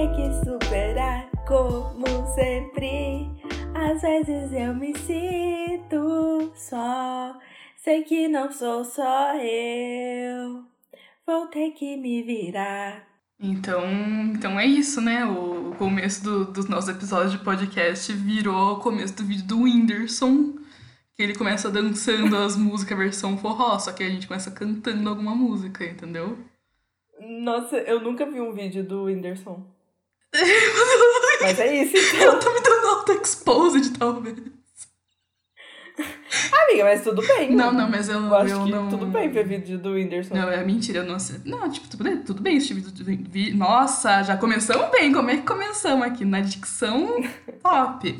Vou ter que superar como sempre. Às vezes eu me sinto só. Sei que não sou só eu. Vou ter que me virar. Então, então é isso, né? O começo do, dos nossos episódios de podcast virou o começo do vídeo do Whindersson. Que ele começa dançando as músicas versão forró, só que a gente começa cantando alguma música, entendeu? Nossa, eu nunca vi um vídeo do Whindersson. Mas é isso, então. Eu tô me dando auto-exposed, talvez. Amiga, mas tudo bem. Não, não, mas eu, Eu acho eu que não... tudo bem ver vídeo do Whindersson. Não, é mentira, eu não sei. Não, tipo, tudo bem, tudo bem esse vídeo. do- vi- Nossa, já começamos bem. Como é que começamos aqui? Na dicção top.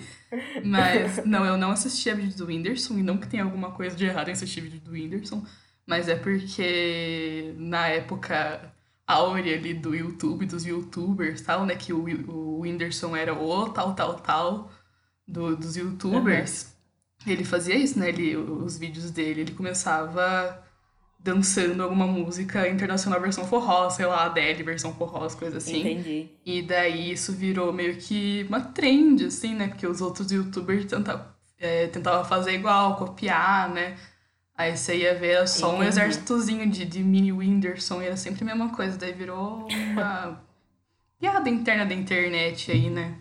Mas, não, eu não assisti a vídeo do Whindersson, e não que tenha alguma coisa de errado em assistir vídeo do Whindersson, mas é porque na época áurea ali do YouTube, dos youtubers tal, né, que o, o Whindersson era o tal, tal, tal do, dos youtubers, ele fazia isso, né, ele, os vídeos dele, ele começava dançando alguma música internacional versão forró, sei lá, Adele versão forró, as coisas assim. Entendi. E daí isso virou meio que uma trend, assim, né? Porque os outros youtubers tentavam, é, tentavam fazer igual, copiar, né? Aí você ia ver era só um Entendi. exércitozinho de, de mini Whindersson e era sempre a mesma coisa. Daí virou uma piada interna da internet aí, né?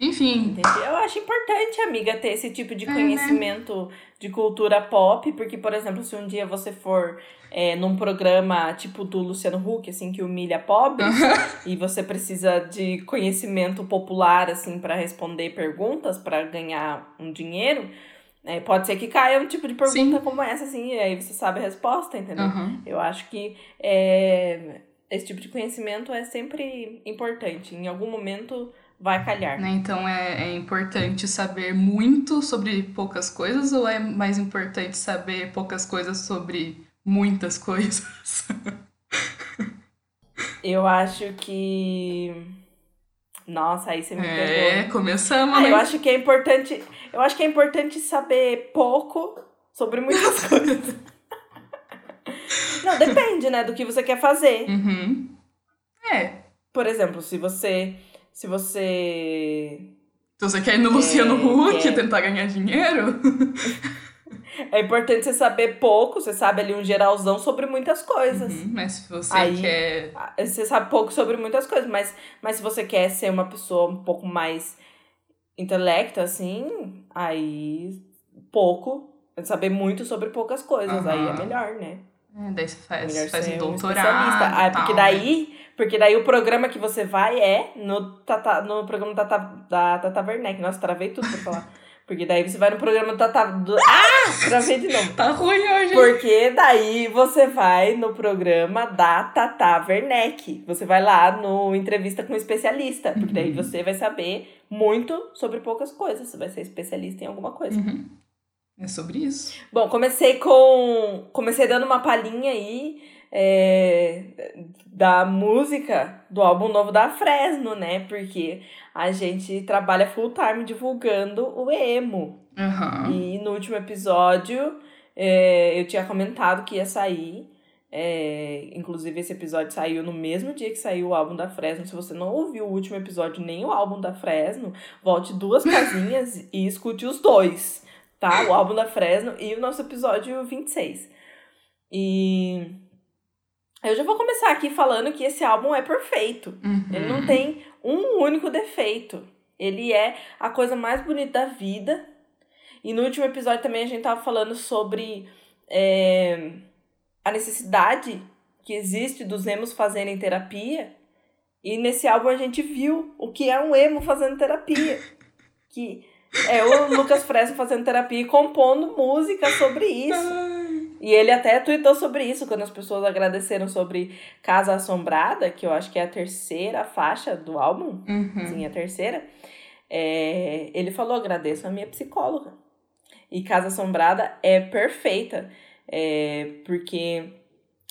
Enfim, Entendi. Eu acho importante, amiga, ter esse tipo de É, né? conhecimento de cultura pop, porque, por exemplo, se um dia você for é, num programa tipo do Luciano Huck, assim, que humilha pobres, e você precisa de conhecimento popular, assim, para responder perguntas, para ganhar um dinheiro, é, pode ser que caia um tipo de pergunta como essa, assim, e aí você sabe a resposta, entendeu? aham. Eu acho que é, esse tipo de conhecimento é sempre importante. Em algum momento vai calhar. Né? Então é, é importante saber muito sobre poucas coisas ou é mais importante saber poucas coisas sobre muitas coisas? Eu acho que. Nossa, aí você me É, pegou. começamos, Ah, né? eu acho que é importante. Eu acho que é importante saber pouco sobre muitas coisas. Não, depende, né, do que você quer fazer. Uhum. É. Por exemplo, se você. Se você. Então você quer ir no Luciano Huck quer. tentar ganhar dinheiro? É importante você saber pouco, você sabe ali um geralzão sobre muitas coisas. Uhum, Mas se você Aí- quer. Você sabe pouco sobre muitas coisas, mas, mas se você quer ser uma pessoa um pouco mais intelecta, assim, aí pouco, saber muito sobre poucas coisas, aí é melhor, né? É, daí você faz, melhor faz um um doutorado. especialista. Ah, e porque tal, daí, porque daí o programa que você vai é no, tata, no programa da Tata, da Tata Werneck. Nossa, travei tudo pra falar. Porque daí você vai no programa do Tata... Do, ah! Travei de novo. Tá ruim hoje. Porque daí você vai no programa da Tata Werneck. Você vai lá no entrevista com um especialista. Porque daí Uhum. você vai saber muito sobre poucas coisas. Você vai ser especialista em alguma coisa. Uhum. É sobre isso. Bom, comecei com. Comecei dando uma palhinha aí é, da música do álbum novo da Fresno, né? Porque a gente trabalha full time divulgando o emo. Aham. E no último episódio é, eu tinha comentado que ia sair. é, inclusive, esse episódio saiu no mesmo dia que saiu o álbum da Fresno. Se você não ouviu o último episódio nem o álbum da Fresno, volte duas casinhas e escute os dois, tá? O álbum da Fresno e o nosso episódio 26. E eu já vou começar aqui falando que esse álbum é perfeito. Uhum. Ele não tem um único defeito. Ele é a coisa mais bonita da vida. E no último episódio também a gente tava falando sobre é, a necessidade que existe dos emos fazerem terapia. E nesse álbum a gente viu o que é um emo fazendo terapia. Que é o Lucas Fresno fazendo terapia e compondo música sobre isso. E ele até tweetou sobre isso, quando as pessoas agradeceram sobre Casa Assombrada, que eu acho que é a terceira faixa do álbum. Uhum. Sim, a terceira. É, ele falou: agradeço a minha psicóloga. E Casa Assombrada é perfeita, é, porque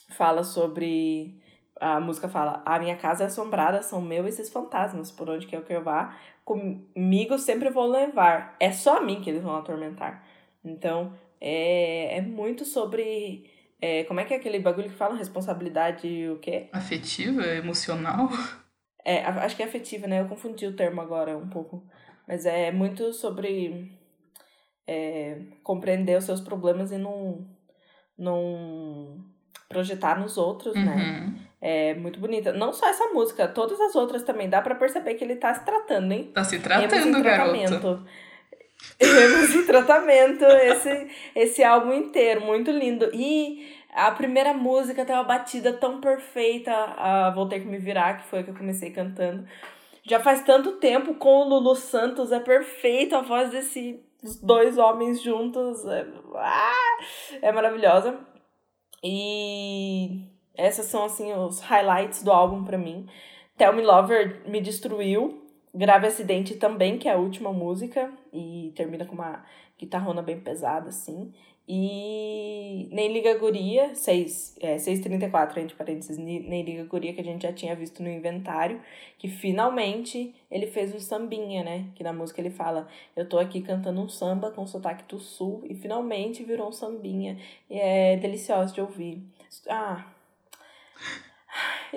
fala sobre. A música fala: A minha casa é assombrada, são meus esses fantasmas, por onde quer que eu vá, comigo sempre vou levar. É só a mim que eles vão atormentar. Então, é, é muito sobre. é, como é que é aquele bagulho que fala? Responsabilidade o quê? Afetiva, emocional. É, acho que é afetiva, né? Eu confundi o termo agora um pouco. Mas é muito sobre é, compreender os seus problemas e não, não projetar nos outros, né? Uhum. né? É muito bonita. Não só essa música, todas as outras também. Dá para perceber que ele tá se tratando, hein? Tá se tratando, garoto. Emos em tratamento, esse, esse álbum inteiro, muito lindo. E a primeira música tem uma batida tão perfeita, a Vou Ter Que Me Virar, que foi a que eu comecei cantando. Já faz tanto tempo com o Lulu Santos, é perfeito a voz desses dois homens juntos. É, ah, é maravilhosa. E essas são, assim, os highlights do álbum para mim. Tell Me Lover me destruiu. Grave Acidente também, que é a última música. E termina com uma guitarrona bem pesada, assim. E Nem Liga Guria, 6, é, 634, entre parênteses, Nem Liga Guria, que a gente já tinha visto no inventário, que finalmente ele fez um sambinha, né? Que na música ele fala, eu tô aqui cantando um samba com sotaque do sul, e finalmente virou um sambinha. E é delicioso de ouvir. Ah,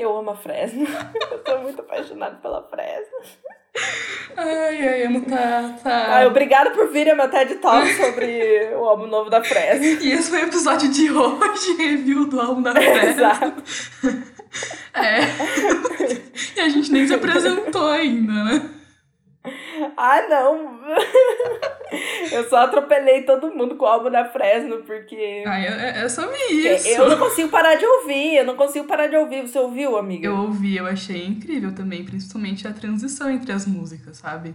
eu amo a Fresno. eu tô muito apaixonada pela Fresno. Ai, ai, amo tá, tá. Ai, obrigada por vir a meu TED Talk sobre o álbum novo da Fresno. E esse foi o episódio de hoje, review do álbum da Fresno. Exato. É. E a gente nem se apresentou ainda, né? Ah, não! Eu só atropelei todo mundo com o álbum da Fresno, porque. Ah, é, é sobre isso. Eu não consigo parar de ouvir, eu não consigo parar de ouvir. Você ouviu, amiga? Eu ouvi, eu achei incrível também, principalmente a transição entre as músicas, sabe?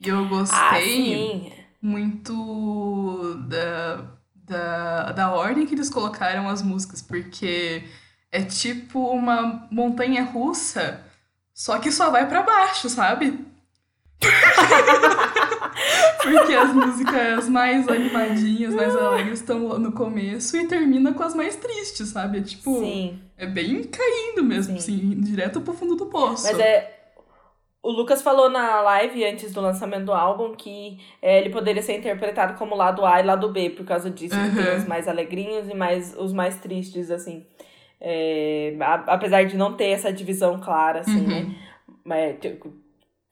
E eu gostei ah, muito da, da, da ordem que eles colocaram as músicas, porque é tipo uma montanha russa, só que só vai para baixo, sabe? Porque as músicas mais animadinhas, mais alegres estão no começo e termina com as mais tristes, sabe? É tipo. Sim. É bem caindo mesmo, Sim. assim, direto pro fundo do poço. Mas é. O Lucas falou na live antes do lançamento do álbum que é, ele poderia ser interpretado como lado A e lado B, por causa disso. Uhum. Tem os mais alegrinhos e mais, os mais tristes, assim. É, a, apesar de não ter essa divisão clara, assim, uhum. né? Mas, tipo,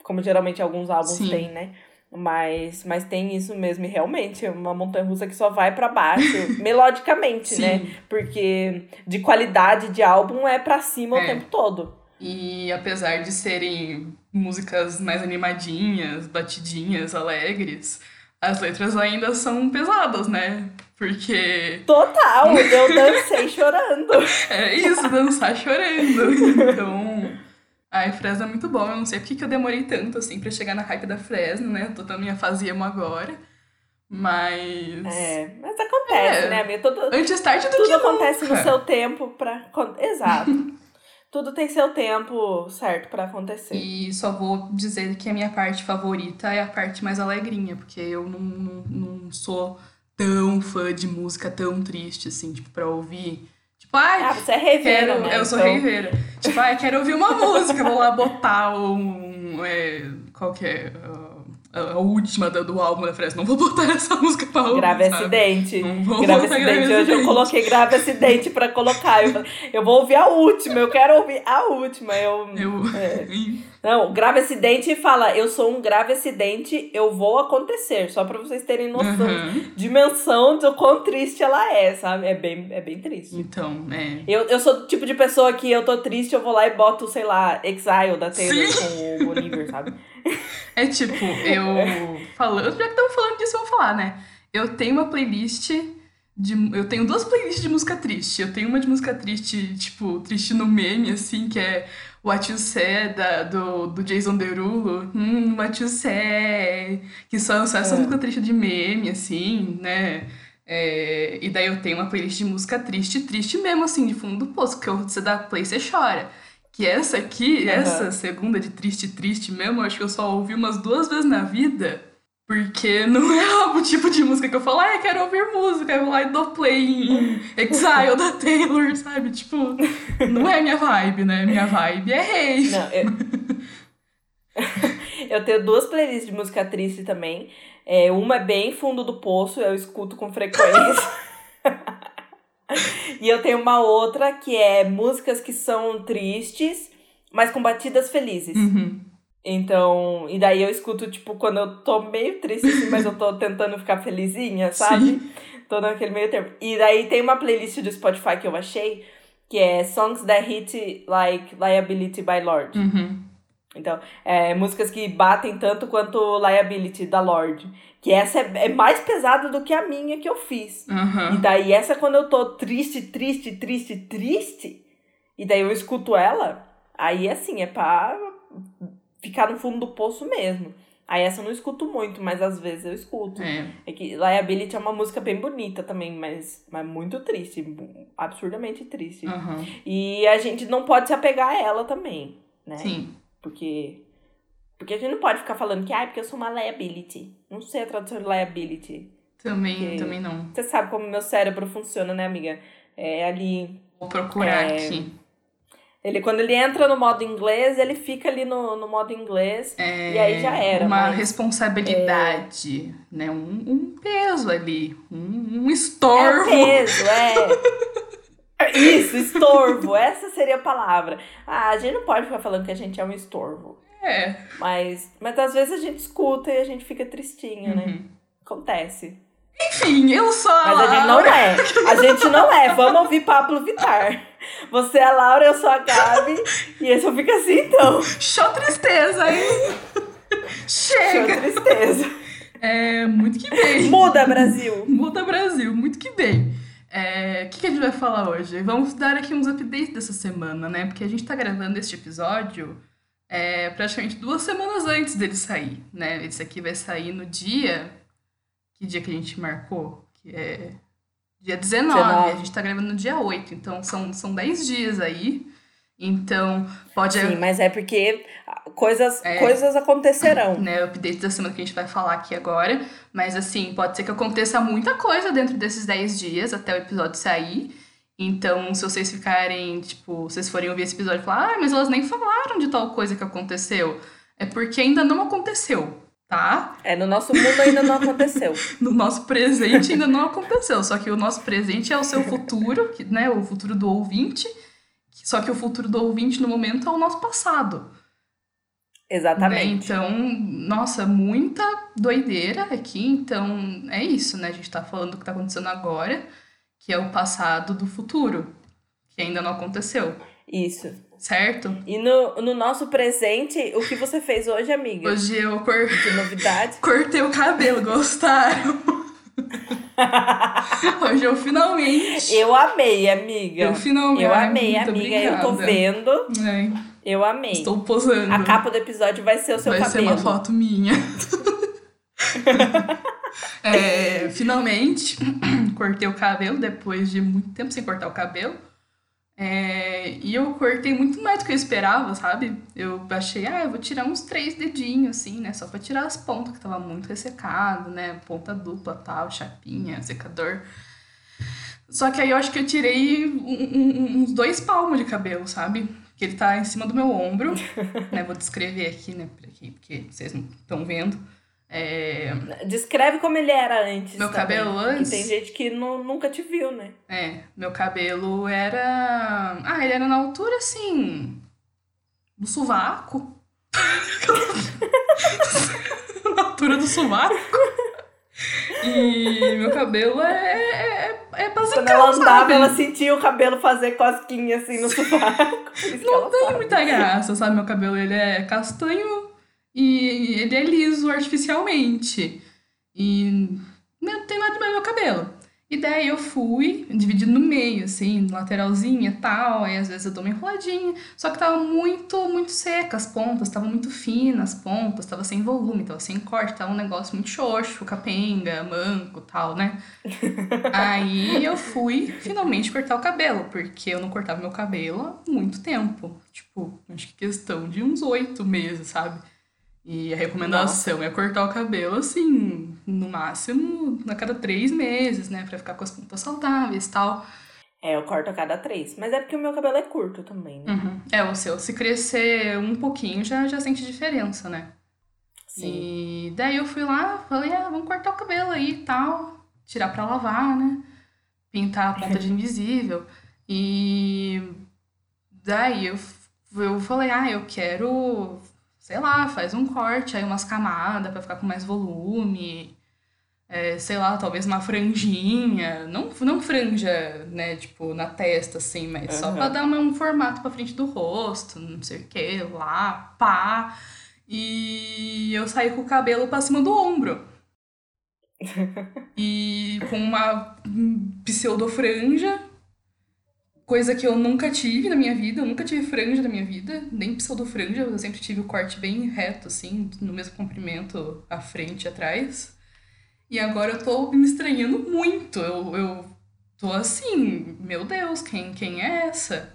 como geralmente alguns álbuns Sim. têm, né? Mas, mas tem isso mesmo, e realmente, é uma montanha russa que só vai para baixo, melodicamente, né? Porque de qualidade de álbum é para cima é. o tempo todo. E apesar de serem músicas mais animadinhas, batidinhas, alegres, as letras ainda são pesadas, né? Porque. Total! Eu dancei chorando. É isso, dançar chorando. Então. Ai, Fresno é muito bom. Eu não sei porque que eu demorei tanto, assim, pra chegar na hype da Fresno, né? Tô na minha fase emo agora. Mas. É, mas acontece, é. né, amiga? Tudo, Antes tarde do tudo que acontece nunca. no seu tempo pra. Exato. tudo tem seu tempo certo para acontecer. E só vou dizer que a minha parte favorita é a parte mais alegrinha, porque eu não, não, não sou tão fã de música tão triste, assim, tipo, pra ouvir Tipo, ai, ah, você é reveira, quero, né? Eu sou então... reveira. Tipo, ai, quero ouvir uma música, vou lá botar um. É, qual que é? A última do, do álbum da Fresno. Não vou botar essa música pra ouvir. Grave sabe? acidente. grave acidente. Grave Hoje eu coloquei grave acidente pra colocar. Eu, eu vou ouvir a última, eu quero ouvir a última. Eu. eu... É. Não, grave acidente fala, eu sou um grave acidente, eu vou acontecer. Só pra vocês terem noção, Uhum. dimensão do quão triste ela é, sabe? É bem, é bem triste. Então, é. Eu, eu sou do tipo de pessoa que eu tô triste, eu vou lá e boto, sei lá, Exile da Taylor Sim. com o Oliver, sabe? É tipo, eu. Falando, já que estamos falando disso, eu vou falar, né? Eu tenho uma playlist. De, eu tenho duas playlists de música triste. Eu tenho uma de música triste, tipo, triste no meme, assim, que é What You Say, da, do, do Jason Derulo. Hum, What You Say. Que são só essas É. músicas tristes de meme, assim, né? É, e daí eu tenho uma playlist de música triste, triste mesmo, assim, de fundo do poço, que você dá play e você chora. Que essa aqui, Aham. essa segunda de triste, triste mesmo, eu acho que eu só ouvi umas duas vezes na vida. Porque não é o tipo de música que eu falo, ah, eu quero ouvir música, eu vou lá e dou play em Exile da Taylor, sabe? Tipo, não é minha vibe, né? Minha vibe é rave. Não, eu... eu tenho duas playlists de música triste também. É, uma é bem fundo do poço, eu escuto com frequência. e eu tenho uma outra que é músicas que são tristes mas com batidas felizes. Uhum. Então, e daí eu escuto, tipo, quando eu tô meio triste, assim, mas eu tô tentando ficar felizinha, sabe? Sim. Tô naquele meio tempo. E daí tem uma playlist do Spotify que eu achei, que é Songs That Hit Like Liability by Lord. Uhum. Então, é, músicas que batem tanto quanto Liability da Lorde. Que essa é, é mais pesada do que a minha que eu fiz. Uhum. E daí essa quando eu tô triste, triste, triste, triste, e daí eu escuto ela, aí assim, é pra ficar no fundo do poço mesmo. Aí essa eu não escuto muito, mas às vezes eu escuto. É. É que Liability é uma música bem bonita também, mas, mas muito triste, absurdamente triste. Uhum. E a gente não pode se apegar a ela também, né? Sim. Porque. Porque a gente não pode ficar falando que, ah, porque eu sou uma liability. Não sei a tradução de liability. Também, Porque- também não. Você sabe como meu cérebro funciona, né, amiga? É ali. Vou procurar É, aqui. Ele, quando ele entra no modo inglês, ele fica ali no, no modo inglês. É, e aí já era, Uma mas- responsabilidade, né? Um, um peso ali. Um, um É estorvo. peso, é. Isso, estorvo. Essa seria a palavra. Ah, a gente não pode ficar falando que a gente é um estorvo. É. Mas, mas às vezes a gente escuta e a gente fica tristinho, né? Uhum. Acontece. Enfim, eu sou a Mas a gente não é. A gente não é. Vamos ouvir Pablo Vittar. Você é a Laura, eu sou a Gabi. E esse eu fico assim, então. Show tristeza, hein? Show Chega. tristeza. É, muito que bem. Muda, Brasil. Muda Brasil, muito que bem. É, O que, que a gente vai falar hoje? Vamos dar aqui uns updates dessa semana, né? Porque a gente tá gravando este episódio é, praticamente duas semanas antes dele sair, né? Esse aqui vai sair no dia. Que dia que a gente marcou? Que é dia 19. 19. A gente tá gravando no dia 8, então são, são 10 dias aí. Então, pode. Sim, mas é porque coisas, É. coisas acontecerão. né, o update da semana que a gente vai falar aqui agora. Mas assim, pode ser que aconteça muita coisa dentro desses 10 dias até o episódio sair. Então, se vocês ficarem, tipo, vocês forem ouvir esse episódio e falar, ah, mas elas nem falaram de tal coisa que aconteceu. É porque ainda não aconteceu, tá? É, no nosso mundo ainda não aconteceu. No nosso presente ainda não aconteceu. Só que o nosso presente é o seu futuro, né? O futuro do ouvinte. Só que o futuro do ouvinte no momento é o nosso passado. Né? Exatamente. Então, nossa, muita doideira aqui. Então, é isso, né? A gente tá falando do que tá acontecendo agora, que é o passado do futuro, que ainda não aconteceu, Isso. certo? E no, no nosso presente, o que você fez hoje, amiga? Hoje eu cor- De novidade? cortei o cabelo, gostaram? Hoje eu finalmente. Eu amei, amiga. Eu finalmente. Eu amei, amiga. Eu tô obrigada. vendo. Ai, Eu amei. estou posando. A capa do episódio vai ser o seu Vai ser cabelo. uma foto minha. É, finalmente, cortei o cabelo depois de muito tempo sem cortar o cabelo. É, e eu cortei muito mais do que eu esperava, sabe? Eu achei, ah, eu vou tirar uns três dedinhos, assim, né? Só pra tirar as pontas, que tava muito ressecado, né? Ponta dupla, tal, chapinha, secador. Só que aí eu acho que eu tirei um- um- uns dois palmos de cabelo, sabe? Que ele tá em cima do meu ombro, né? Vou descrever aqui, né? Porque vocês não estão vendo. É, Descreve como ele era antes. Meu também. cabelo antes? tem gente que nu- nunca te viu, né? É, meu cabelo era. Ah, ele era na altura assim. do sovaco. na altura do sovaco. E meu cabelo é. é, é Quando basicão, ela andava, sabe? ela sentia o cabelo fazer cosquinha assim no sovaco. Não tem muita graça, sabe? Meu cabelo ele é castanho e ele é liso artificialmente. E não tem nada mais no meu cabelo. E daí eu fui, dividindo no meio, assim, lateralzinha e tal. Aí às vezes eu dou uma enroladinha. Só que tava muito, muito seca as pontas, tava muito finas as pontas, tava sem volume, tava sem corte, tava um negócio muito xoxo, capenga, manco tal, né? Aí eu fui finalmente cortar o cabelo, porque eu não cortava meu cabelo há muito tempo. Tipo, acho que questão de uns oito meses, sabe? E a recomendação é cortar o cabelo assim, no máximo a cada três meses, né? Pra ficar com as pontas saudáveis e tal. É, eu corto a cada três. Mas é porque o meu cabelo é curto também, né? Uhum. É, o seu, se crescer um pouquinho, já, já sente diferença, né? Sim. E daí eu fui lá, falei, ah, vamos cortar o cabelo aí e tal. Tirar pra lavar, né? Pintar a ponta de invisível. E daí eu eu falei, ah, eu quero, sei lá, faz um corte, aí umas camadas pra ficar com mais volume. É, sei lá, talvez uma franjinha. Não, não franja, né, tipo, na testa, assim, mas uhum. só pra dar um formato pra frente do rosto, não sei o que, lá, pá. E eu saí com o cabelo pra cima do ombro. e com uma pseudo-franja, coisa que eu nunca tive na minha vida. Eu nunca tive franja na minha vida, nem pseudo-franja. Eu sempre tive o corte bem reto, assim, no mesmo comprimento, à frente e atrás. E agora eu tô me estranhando muito. Eu, eu tô assim, meu Deus, quem, quem é essa?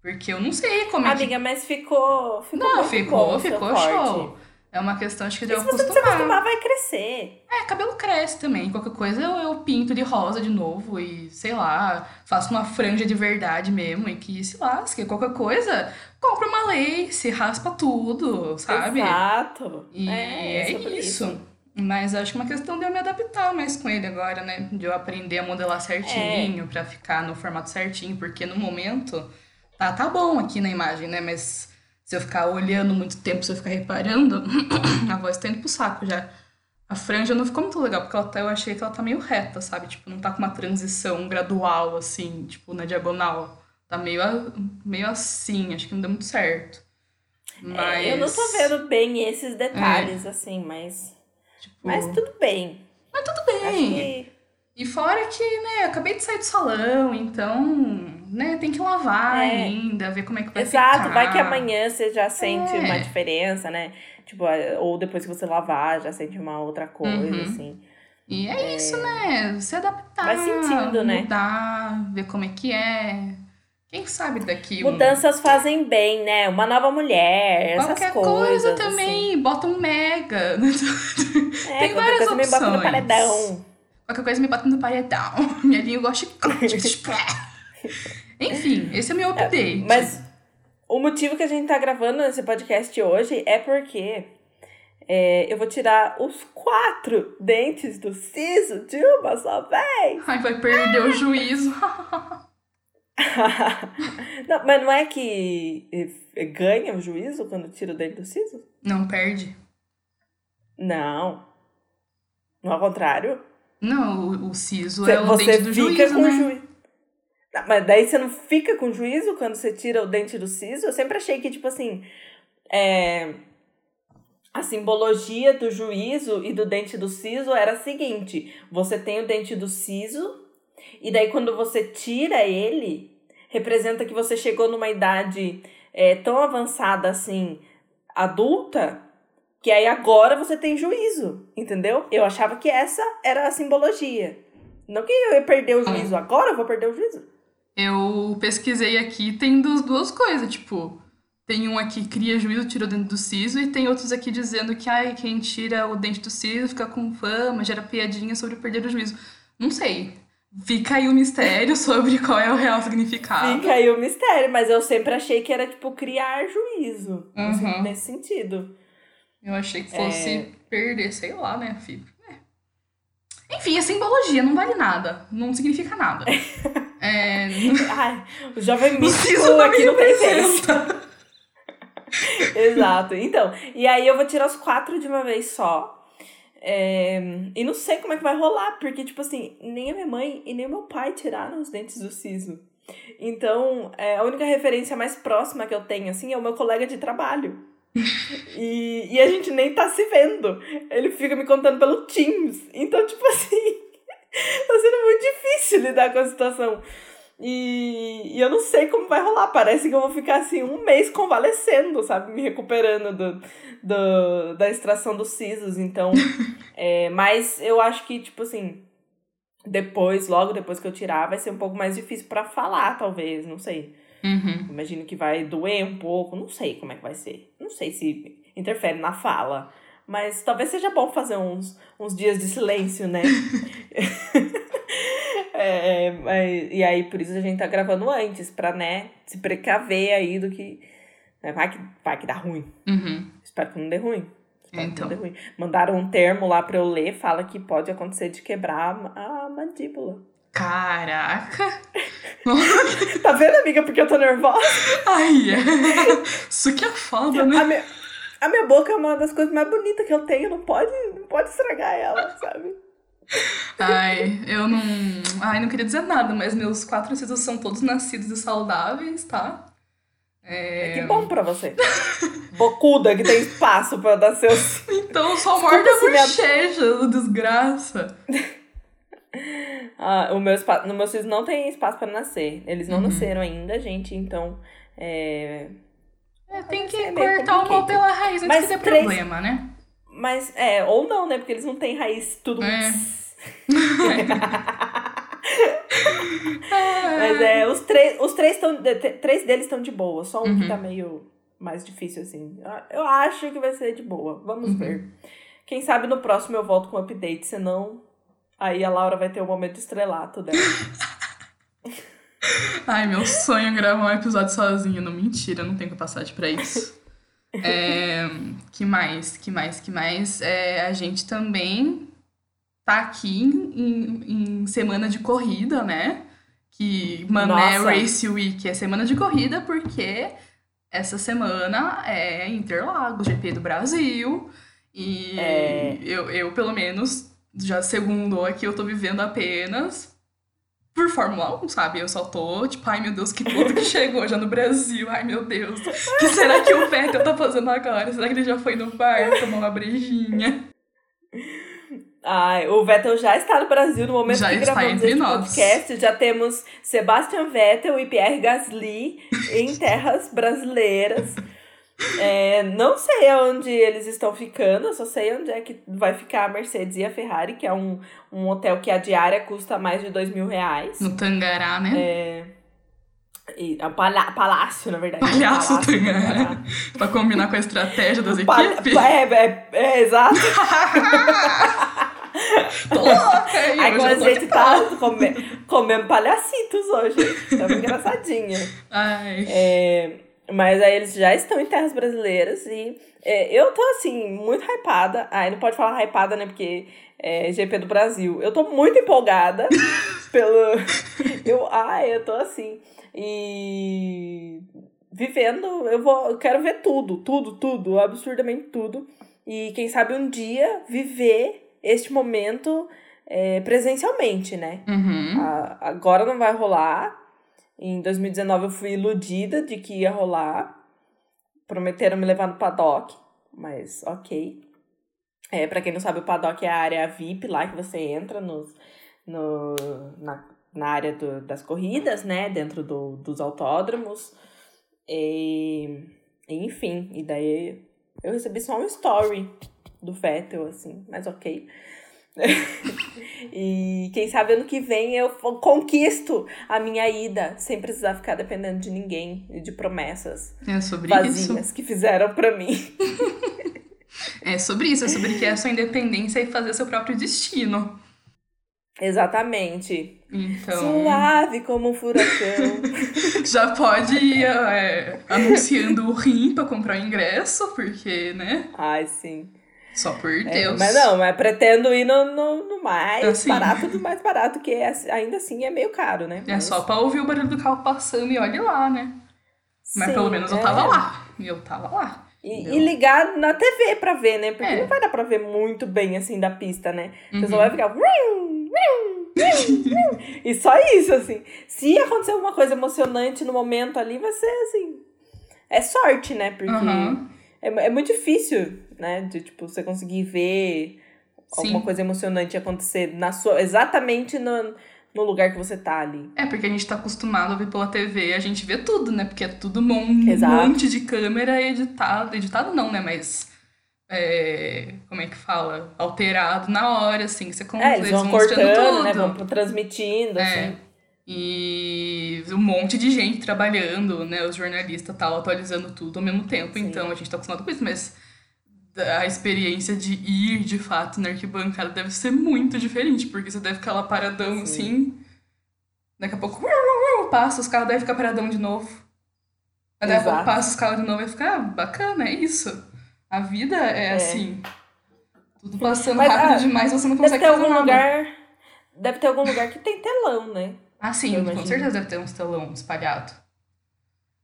Porque eu não sei como é Amiga, que... mas ficou. ficou não, ficou, ficou show. É uma questão, acho que de eu acostumar. Se você acostumar, vai crescer. É, cabelo cresce também. Qualquer coisa eu, eu pinto de rosa de novo e, sei lá, faço uma franja de verdade mesmo e que se lasque. Qualquer coisa, compra uma lace, raspa tudo, sabe? Exato. E é, é isso. isso. Mas acho que é uma questão de eu me adaptar mais com ele agora, né? De eu aprender a modelar certinho, é. pra ficar no formato certinho, porque no momento tá, tá bom aqui na imagem, né? Mas se eu ficar olhando muito tempo, se eu ficar reparando, a voz tá indo pro saco já. A franja não ficou muito legal, porque ela tá, eu achei que ela tá meio reta, sabe? Tipo, não tá com uma transição gradual, assim, tipo, na diagonal. Tá meio, meio assim, acho que não deu muito certo. Mas... É, eu não tô vendo bem esses detalhes, é. assim, mas... Tipo... Mas tudo bem. Mas tudo bem. Que... E fora que, né, acabei de sair do salão, então né, tem que lavar é. ainda, ver como é que vai Exato, ficar. vai que amanhã você já sente é. uma diferença, né? Tipo, ou depois que você lavar, já sente uma outra coisa, uhum. assim. E é, é, isso, né? Se adaptar. Vai sentindo, né? Mudar, ver como é que é. Quem sabe daqui. Mudanças um... fazem bem, né? Uma nova mulher, qualquer essas coisas. coisa também, assim. bota um mega. É, Tem várias coisa opções. me bota no paredão. Qualquer coisa me bota no paredão. Minha linha gosta de Enfim, esse é o meu é, update. Mas o motivo que a gente tá gravando esse podcast hoje é porque é, eu vou tirar os quatro dentes do siso de uma só vez. Ai, vai perder o juízo. não, mas não é que ganha o juízo quando tira o dente do siso? Não perde. Não. No ao contrário. Não, o, o siso é o dente do juízo, com né? Ju... Mas daí você não fica com juízo quando você tira o dente do siso? Eu sempre achei que, tipo assim, é... a simbologia do juízo e do dente do siso era a seguinte: você tem o dente do siso, e daí quando você tira ele, representa que você chegou numa idade é, tão avançada assim, adulta, que aí agora você tem juízo, entendeu? Eu achava que essa era a simbologia. Não que eu ia perder o juízo, agora eu vou perder o juízo. Eu pesquisei aqui, tem duas, duas coisas, tipo, tem um aqui que cria juízo, tira o dente do siso, e tem outros aqui dizendo que ai, quem tira o dente do siso fica com fama, gera piadinha sobre perder o juízo. Não sei. Fica aí o mistério sobre qual é o real significado. Fica aí o mistério, mas eu sempre achei que era, tipo, criar juízo. Uhum. Nesse sentido. Eu achei que fosse é... perder, sei lá, né, filho? É. Enfim, a simbologia não vale nada. Não significa nada. É... Ai, o jovem místico aqui não vez. Exato. Então, e aí eu vou tirar os quatro de uma vez só. É... E não sei como é que vai rolar, porque, tipo assim, nem a minha mãe e nem o meu pai tiraram os dentes do siso. Então, é, a única referência mais próxima que eu tenho, assim, é o meu colega de trabalho. E, e a gente nem tá se vendo. Ele fica me contando pelo Teams. Então, tipo assim, tá sendo muito difícil lidar com a situação. E, e eu não sei como vai rolar. Parece que eu vou ficar assim um mês convalescendo, sabe? Me recuperando do, do, da extração dos sisos. Então, é, mas eu acho que, tipo assim, depois, logo depois que eu tirar, vai ser um pouco mais difícil para falar, talvez. Não sei. Uhum. Imagino que vai doer um pouco. Não sei como é que vai ser. Não sei se interfere na fala. Mas talvez seja bom fazer uns, uns dias de silêncio, né? é, mas, e aí, por isso a gente tá gravando antes, pra, né, se precaver aí do que. Né, vai, que vai que dá ruim. Uhum. Espero que não dê ruim. Então. que não dê ruim. Mandaram um termo lá pra eu ler, fala que pode acontecer de quebrar a mandíbula. Caraca! tá vendo, amiga, porque eu tô nervosa? Ai, é. Isso que é foda, né? A minha, a minha boca é uma das coisas mais bonitas que eu tenho, não pode, não pode estragar ela, sabe? Ai, eu não. Ai, não queria dizer nada, mas meus quatro filhos são todos nascidos e saudáveis, tá? É... Que bom pra você. Bocuda que tem espaço pra dar seus. Então só morde a bochecha, desgraça. Ah, o meu espaço, no meus filhos não tem espaço pra nascer. Eles não uhum. nasceram ainda, gente, então. É, é tem que é cortar o pau pela raiz antes Mas que dê três... problema, né? Mas, é, ou não, né? Porque eles não têm raiz tudo. É. Mas é, os três, os três, tão, três deles estão de boa, só um uhum. que tá meio mais difícil, assim. Eu acho que vai ser de boa. Vamos uhum. ver. Quem sabe no próximo eu volto com um update, senão aí a Laura vai ter o um momento estrelato dela. Ai, meu sonho é gravar um episódio sozinho. Não, mentira, não tenho capacidade para isso. É, que mais? Que mais? Que mais? É, a gente também tá aqui em, em semana de corrida, né? Que Mané Race Week é semana de corrida porque essa semana é Interlagos, GP do Brasil. E é... eu, eu, pelo menos, já segundo aqui, eu tô vivendo apenas por Fórmula 1, sabe? Eu só tô, tipo, ai meu Deus, que ponto que chegou já no Brasil. Ai meu Deus, o que será que o Vettel tá fazendo agora? Será que ele já foi no bar tomar uma brejinha? Ai, o Vettel já está no Brasil no momento já que gravamos este nós. podcast. Já temos Sebastian Vettel e Pierre Gasly em terras brasileiras. É, não sei onde eles estão ficando, só sei onde é que vai ficar a Mercedes e a Ferrari, que é um, um hotel que a diária custa mais de dois mil reais. No Tangará, né? É. E, a palha, palácio, na verdade. Palhaço, palácio, Tangará. pra combinar com a estratégia das equipes. É, é, é, exato. Tô louca aí, Aí a gente tá comendo, comendo palhacitos hoje. Tamo engraçadinha. Ai. É, mas aí eles já estão em terras brasileiras e é, eu tô assim, muito hypada. Ai, não pode falar hypada, né? Porque é GP do Brasil. Eu tô muito empolgada pelo. Eu, ai, eu tô assim. E vivendo, eu vou, eu quero ver tudo, tudo, tudo, absurdamente tudo. E quem sabe um dia viver este momento é, presencialmente, né? Uhum. A, agora não vai rolar. Em 2019 eu fui iludida de que ia rolar. Prometeram me levar no paddock, mas ok. É, pra quem não sabe, o paddock é a área VIP lá que você entra nos, no, na, na área do, das corridas, né? Dentro do, dos autódromos. E, enfim, e daí eu recebi só um story do Vettel, assim, mas ok. e quem sabe ano que vem eu conquisto a minha ida sem precisar ficar dependendo de ninguém e de promessas é sobre vazias isso. que fizeram para mim. é sobre isso, é sobre que é a sua independência e fazer seu próprio destino. Exatamente. Então... Suave como um furacão. Já pode ir é, anunciando o rim pra comprar o ingresso, porque, né? Ai, sim. Só por é, Deus. mas não, mas pretendo ir no, no, no mais assim. barato do mais barato, que é, ainda assim é meio caro, né? É só pra ouvir o barulho do carro passando e olhe lá, né? Mas Sim, pelo menos eu tava é. lá. E eu tava lá. E, e, ligar na TV pra ver, né? Porque é. não vai dar pra ver muito bem assim da pista, né? Você uhum. só vai ficar. e só isso, assim. Se acontecer alguma coisa emocionante no momento ali, vai ser assim. É sorte, né? Porque. Uhum é, é muito difícil, né? De, tipo, você conseguir ver Sim. alguma coisa emocionante acontecer na sua, exatamente no, no lugar que você tá ali. É, porque a gente tá acostumado a ver pela TV, a gente vê tudo, né? Porque é tudo um Exato. monte de câmera editado. Editado não, né? Mas. É, como é que fala? Alterado na hora, assim. Você é, eles vão cortando, tudo. né? Vão transmitindo, é. assim. E um monte de gente trabalhando, né? Os jornalistas tal, atualizando tudo ao mesmo tempo. Sim. Então a gente tá acostumado com isso, mas a experiência de ir de fato na arquibancada deve ser muito diferente, porque você deve ficar lá paradão Sim. assim. Daqui a pouco passa, os carros devem ficar paradão de novo. Daqui a pouco passa os carros de novo e fica ah, bacana, é isso. A vida é, é. assim. Tudo passando mas, rápido ah, demais, você não consegue fazer nada. lugar deve ter algum lugar que tem telão, né? Ah, sim, com certeza deve ter uns telão espalhado.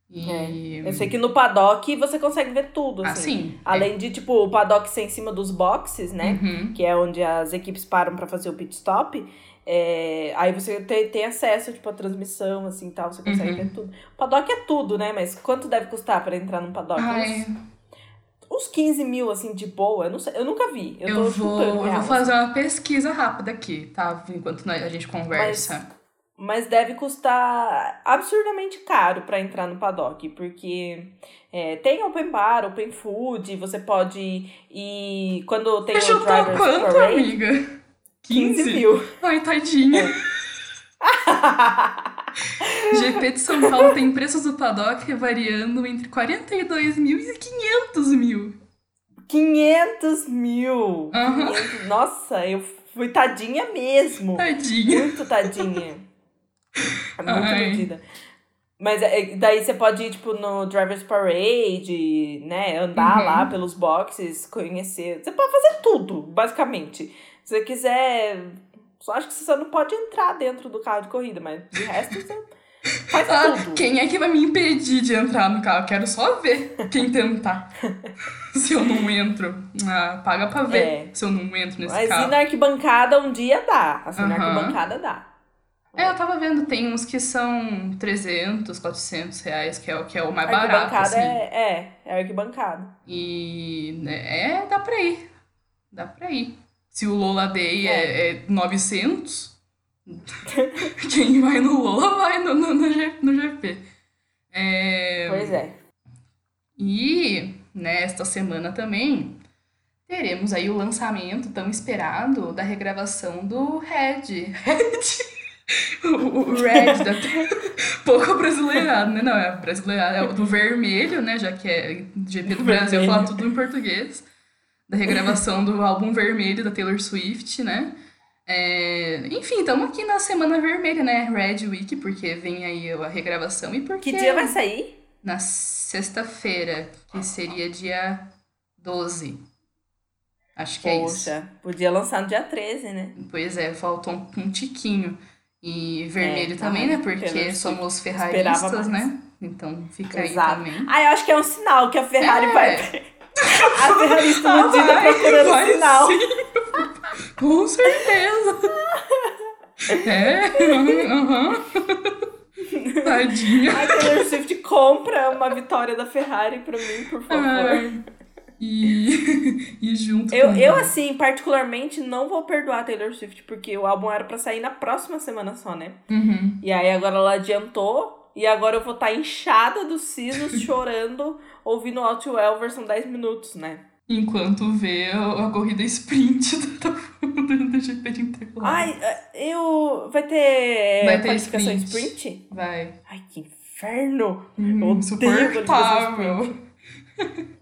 E. Eu sei que no paddock você consegue ver tudo, Ah, assim. sim. Além de, tipo, o paddock ser em cima dos boxes, né? Uhum. Que é onde as equipes param pra fazer o pit stop. é, Aí você tem, tem acesso, tipo, à transmissão, assim, tal. Você consegue Uhum. ver tudo. O paddock é tudo, né? Mas quanto deve custar pra entrar num paddock? Ai, Uns, uns 15 mil, assim, de boa. Eu, não sei, eu nunca vi. Eu, eu, vou, eu vou fazer uma pesquisa rápida aqui, tá? Enquanto a gente conversa. Mas deve custar absurdamente caro para entrar no paddock, porque é, tem open bar, open food, você pode ir. Quando tem Deixa o Drivers quanto, Parade, amiga? 15 15? mil. Ai, tadinha. GP de São Paulo tem preços do paddock variando entre 42 mil e 500 mil. 500 mil! Aham. 500 Nossa, eu fui tadinha mesmo. Tadinha. Muito tadinha. É Muito Ai. iludida. Mas é, daí você pode ir, tipo, no Drivers Parade, né? Andar Uhum. lá pelos boxes, conhecer. Você pode fazer tudo, basicamente. Se você quiser. Só acho que você só não pode entrar dentro do carro de corrida, mas de resto você faz Ah, tudo. quem é que vai me impedir de entrar no carro? Quero só ver quem tentar. se eu não entro. Ah, paga pra ver É. se eu não entro nesse Mas ir carro. na arquibancada um dia dá. Assim, na Aham. arquibancada dá. É, eu tava vendo, tem uns que são 300, 400 reais, que é, o- que é o mais barato, assim. é, é, é arquibancada. E né, é, dá pra ir. Dá pra ir. Se o Lola Day é, é 900, quem vai no Lola vai no, no, no, no GP. É, Pois é. E nesta semana também teremos aí o lançamento tão esperado da regravação do Red. Red. O, Red da pouco brasileirado, né? Não, é brasileirado, é o do vermelho, né? Já que é GP do Brasil, eu falo tudo em português. Da regravação do álbum vermelho da Taylor Swift, né? É, enfim, estamos aqui na semana vermelha, né? Red Week, porque vem aí a regravação e porque Que dia vai sair? na sexta-feira, que seria dia 12. Acho que é isso. Poxa, podia lançar no dia 13, né? Pois é, faltou um, um tiquinho. E vermelho É, também, ai, né? Porque somos ferraristas, né? Então fica Exato. aí também. Ah, eu acho que é um sinal que a Ferrari É. vai. A Ferrari explodida vai, procurando vai sinal. sim. Com certeza. É, aham. Tadinha. Ai, Taylor Swift compra uma vitória da Ferrari pra mim, por favor. Ai. E, e junto Eu, eu, assim, particularmente, não vou perdoar a Taylor Swift, porque o álbum era pra sair na próxima semana só, né? Uhum. E aí agora ela adiantou, e agora eu vou estar inchada dos sisos, chorando, ouvindo o Outwell versão 10 minutos, né? Enquanto vê a, a corrida sprint do, do, do GP de Interlagos. Ai, eu... Vai ter, Vai ter sprint. sprint? Vai. Ai, que inferno! Hum, odeio Insuportável.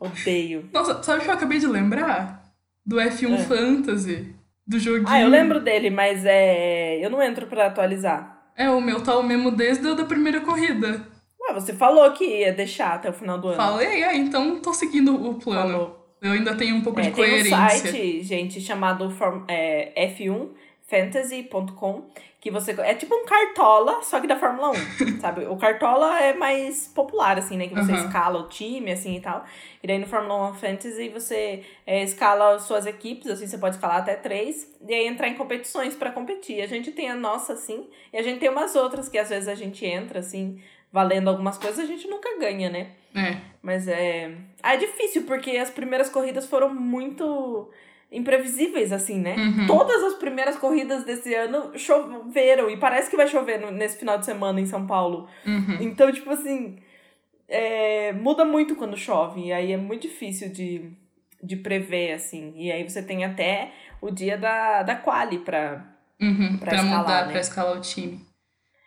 Odeio. Nossa, sabe o que eu acabei de lembrar? Do F1 É. Fantasy. Do joguinho. Ah, eu lembro dele, mas é... Eu não entro pra atualizar. É, o meu tá o mesmo desde a da primeira corrida. Ué, você falou que ia deixar até o final do ano. Falei, ah, então tô seguindo o plano. Falou. Eu ainda tenho um pouco É, de tem um coerência. site, gente, chamado Form- é, f1fantasy.com, que você é tipo um cartola, só que da Fórmula 1, sabe? O cartola é mais popular, assim, né? Que você Aham. escala o time, assim, e tal. E daí no Fórmula 1 Fantasy você é, escala suas equipes, assim, você pode escalar até três, e aí entrar em competições pra competir. A gente tem a nossa, assim, e a gente tem umas outras que às vezes a gente entra, assim, valendo algumas coisas, a gente nunca ganha, né? É. Mas é. Ah, é difícil, porque as primeiras corridas foram muito imprevisíveis, assim, né? Uhum. Todas as primeiras corridas desse ano choveram. E parece que vai chover no- nesse final de semana em São Paulo. Uhum. Então, tipo assim. é, muda muito quando chove. E aí é muito difícil de, de prever, assim. E aí você tem até o dia da, da quali pra. Uhum. Pra Pra, escalar, mudar, né? pra escalar o time.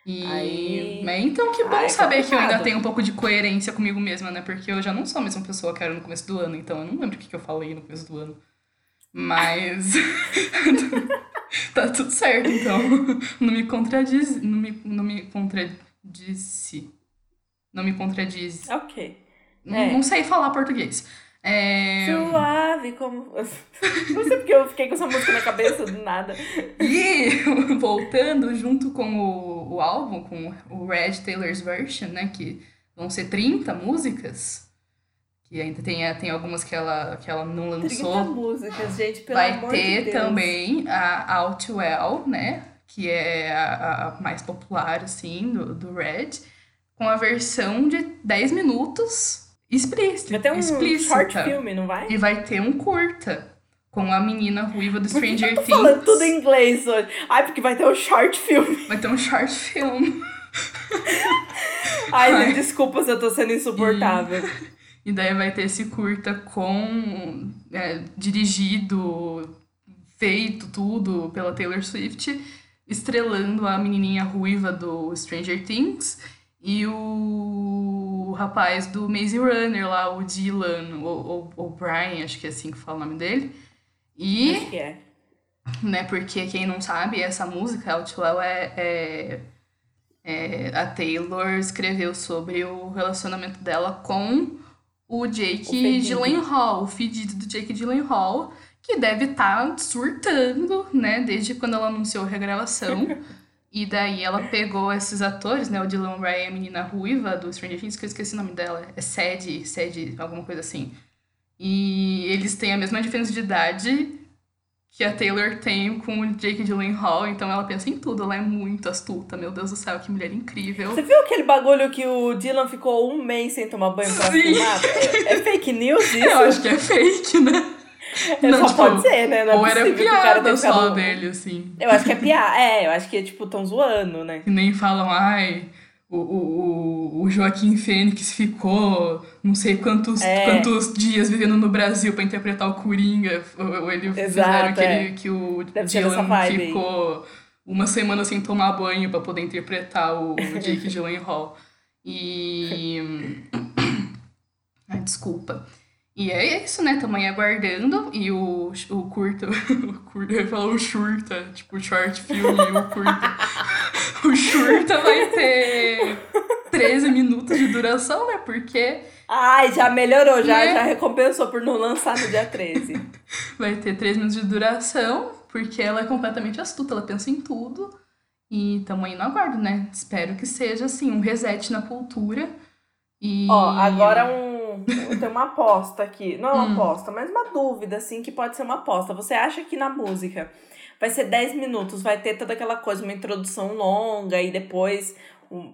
E... Aí- Mas então que bom Ah, é saber que eu ainda tenho um pouco de coerência comigo mesma, né? Porque eu já não sou a mesma pessoa que era no começo do ano, então eu não lembro o que que eu falei no começo do ano. Mas. tá tudo certo, então. Não me contradiz. Não me, não me contradisse. Não me contradiz. Ok. Não- É. Não sei falar português. É... Suave, como. Não sei porque eu fiquei com essa música na cabeça do nada. E voltando junto com o, o álbum, com o Red Taylor's Version, né? Que vão ser 30 músicas. Que ainda tem, tem algumas que ela, que ela não lançou. 30 músicas, gente, pelo Vai amor ter de Deus. também a Out Well, né? Que é a, a mais popular, assim, do, do Red. Com a versão de 10 minutos explícita. Vai ter um explícita. short filme, não vai? E vai ter um curta. Com a menina ruiva do Stranger eu tô Things. falando tudo em inglês hoje? Ai, porque vai ter um short filme. Vai ter um short film. Ai, Ai. desculpa se eu tô sendo insuportável. E daí vai ter esse curta com é, dirigido, feito tudo pela Taylor Swift, estrelando a menininha ruiva do Stranger Things e o rapaz do Maze Runner lá, o Dylan, ou o Brian, acho que é assim que fala o nome dele. E Acho que é. né? Porque quem não sabe, essa música, Outwell, é, é, é- a Taylor escreveu sobre o relacionamento dela com o Jake. Gyllenhaal, o fedido do Jake Gyllenhaal, que deve estar surtando, né? Desde quando ela anunciou a regravação. E daí ela pegou esses atores, né? O Dylan Ray e a menina ruiva do Stranger Things, que eu esqueci o nome dela. É Sadie, Sadie, alguma coisa assim. E eles têm a mesma diferença de idade que a Taylor tem com o Jake Gyllenhaal, então ela pensa em tudo, ela é muito astuta, meu Deus do céu, que mulher incrível. Você viu aquele bagulho que o Dylan ficou um mês sem tomar banho pra Sim. filmar? É, é fake news isso? Eu acho que é fake, né? É, Não, só tipo, pode ser, né? Não é Ou era piada só dele, assim. Eu acho que é piada. É, eu acho que, tipo, tão zoando, né? Que nem falam, ai, o, o, o- Joaquim Fênix ficou não sei quantos, É. quantos dias vivendo no Brasil pra interpretar o Coringa. Ou, ele fizeram Exato, que, é. ele, que o Deve Dylan aí. ficou uma semana sem tomar banho pra poder interpretar o Jake Gyllenhaal. E... Ai, desculpa. E é isso, né? Tamo aí aguardando. E o, o curta. O curta, eu ia falar o shurta, tipo o short filme e o curta. o shurta vai ter 13 minutos de duração, né? Porque Ai, já melhorou, já, Né? já recompensou por não lançar no dia 13. vai ter 13 minutos de duração, porque ela é completamente astuta, ela pensa em tudo. E tamo aí no aguardo, né? Espero que seja, assim, um reset na cultura. E... Ó, agora um. Tem uma aposta aqui. Não é uma Hum. aposta, mas uma dúvida, assim, que pode ser uma aposta. Você acha que na música vai ser 10 minutos, vai ter toda aquela coisa, uma introdução longa e depois um,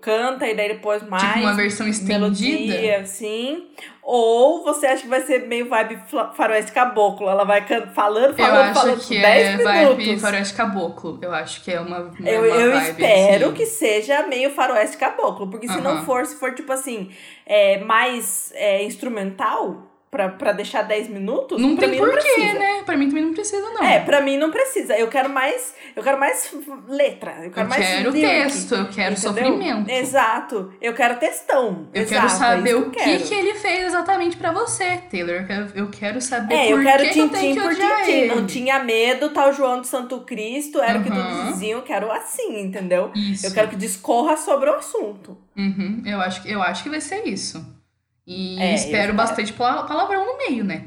canta e daí depois mais. Tipo uma versão estendida. melodia, assim. Ou você acha que vai ser meio vibe faroeste caboclo? Ela vai can- falando, Eu falando, acho falando que 10 é minutos. vibe faroeste caboclo. Eu acho que é uma, uma Eu, eu vibe, espero assim. que seja meio faroeste caboclo, porque se não Aham. for, se for tipo assim, é, mais é, instrumental, pra, pra deixar 10 minutos, Não pra tem porquê, né? Pra mim também não precisa, não. É, pra mim não precisa. Eu quero mais, eu quero mais letra, eu quero eu mais quero texto, eu quero entendeu? sofrimento. Exato. Eu quero textão. Eu Exato, quero é saber isso o que, quero. que ele fez exatamente pra você, Taylor. Eu quero, eu quero saber É, por eu quero que, tenho que por ele. Não tinha medo, tal João de Santo Cristo, era o que todos diziam, eu quero assim, entendeu? Isso. Eu quero que discorra sobre o assunto. Uhum, eu, acho, que- eu acho que vai ser isso. E É, espero bastante pala- palavrão no meio, né?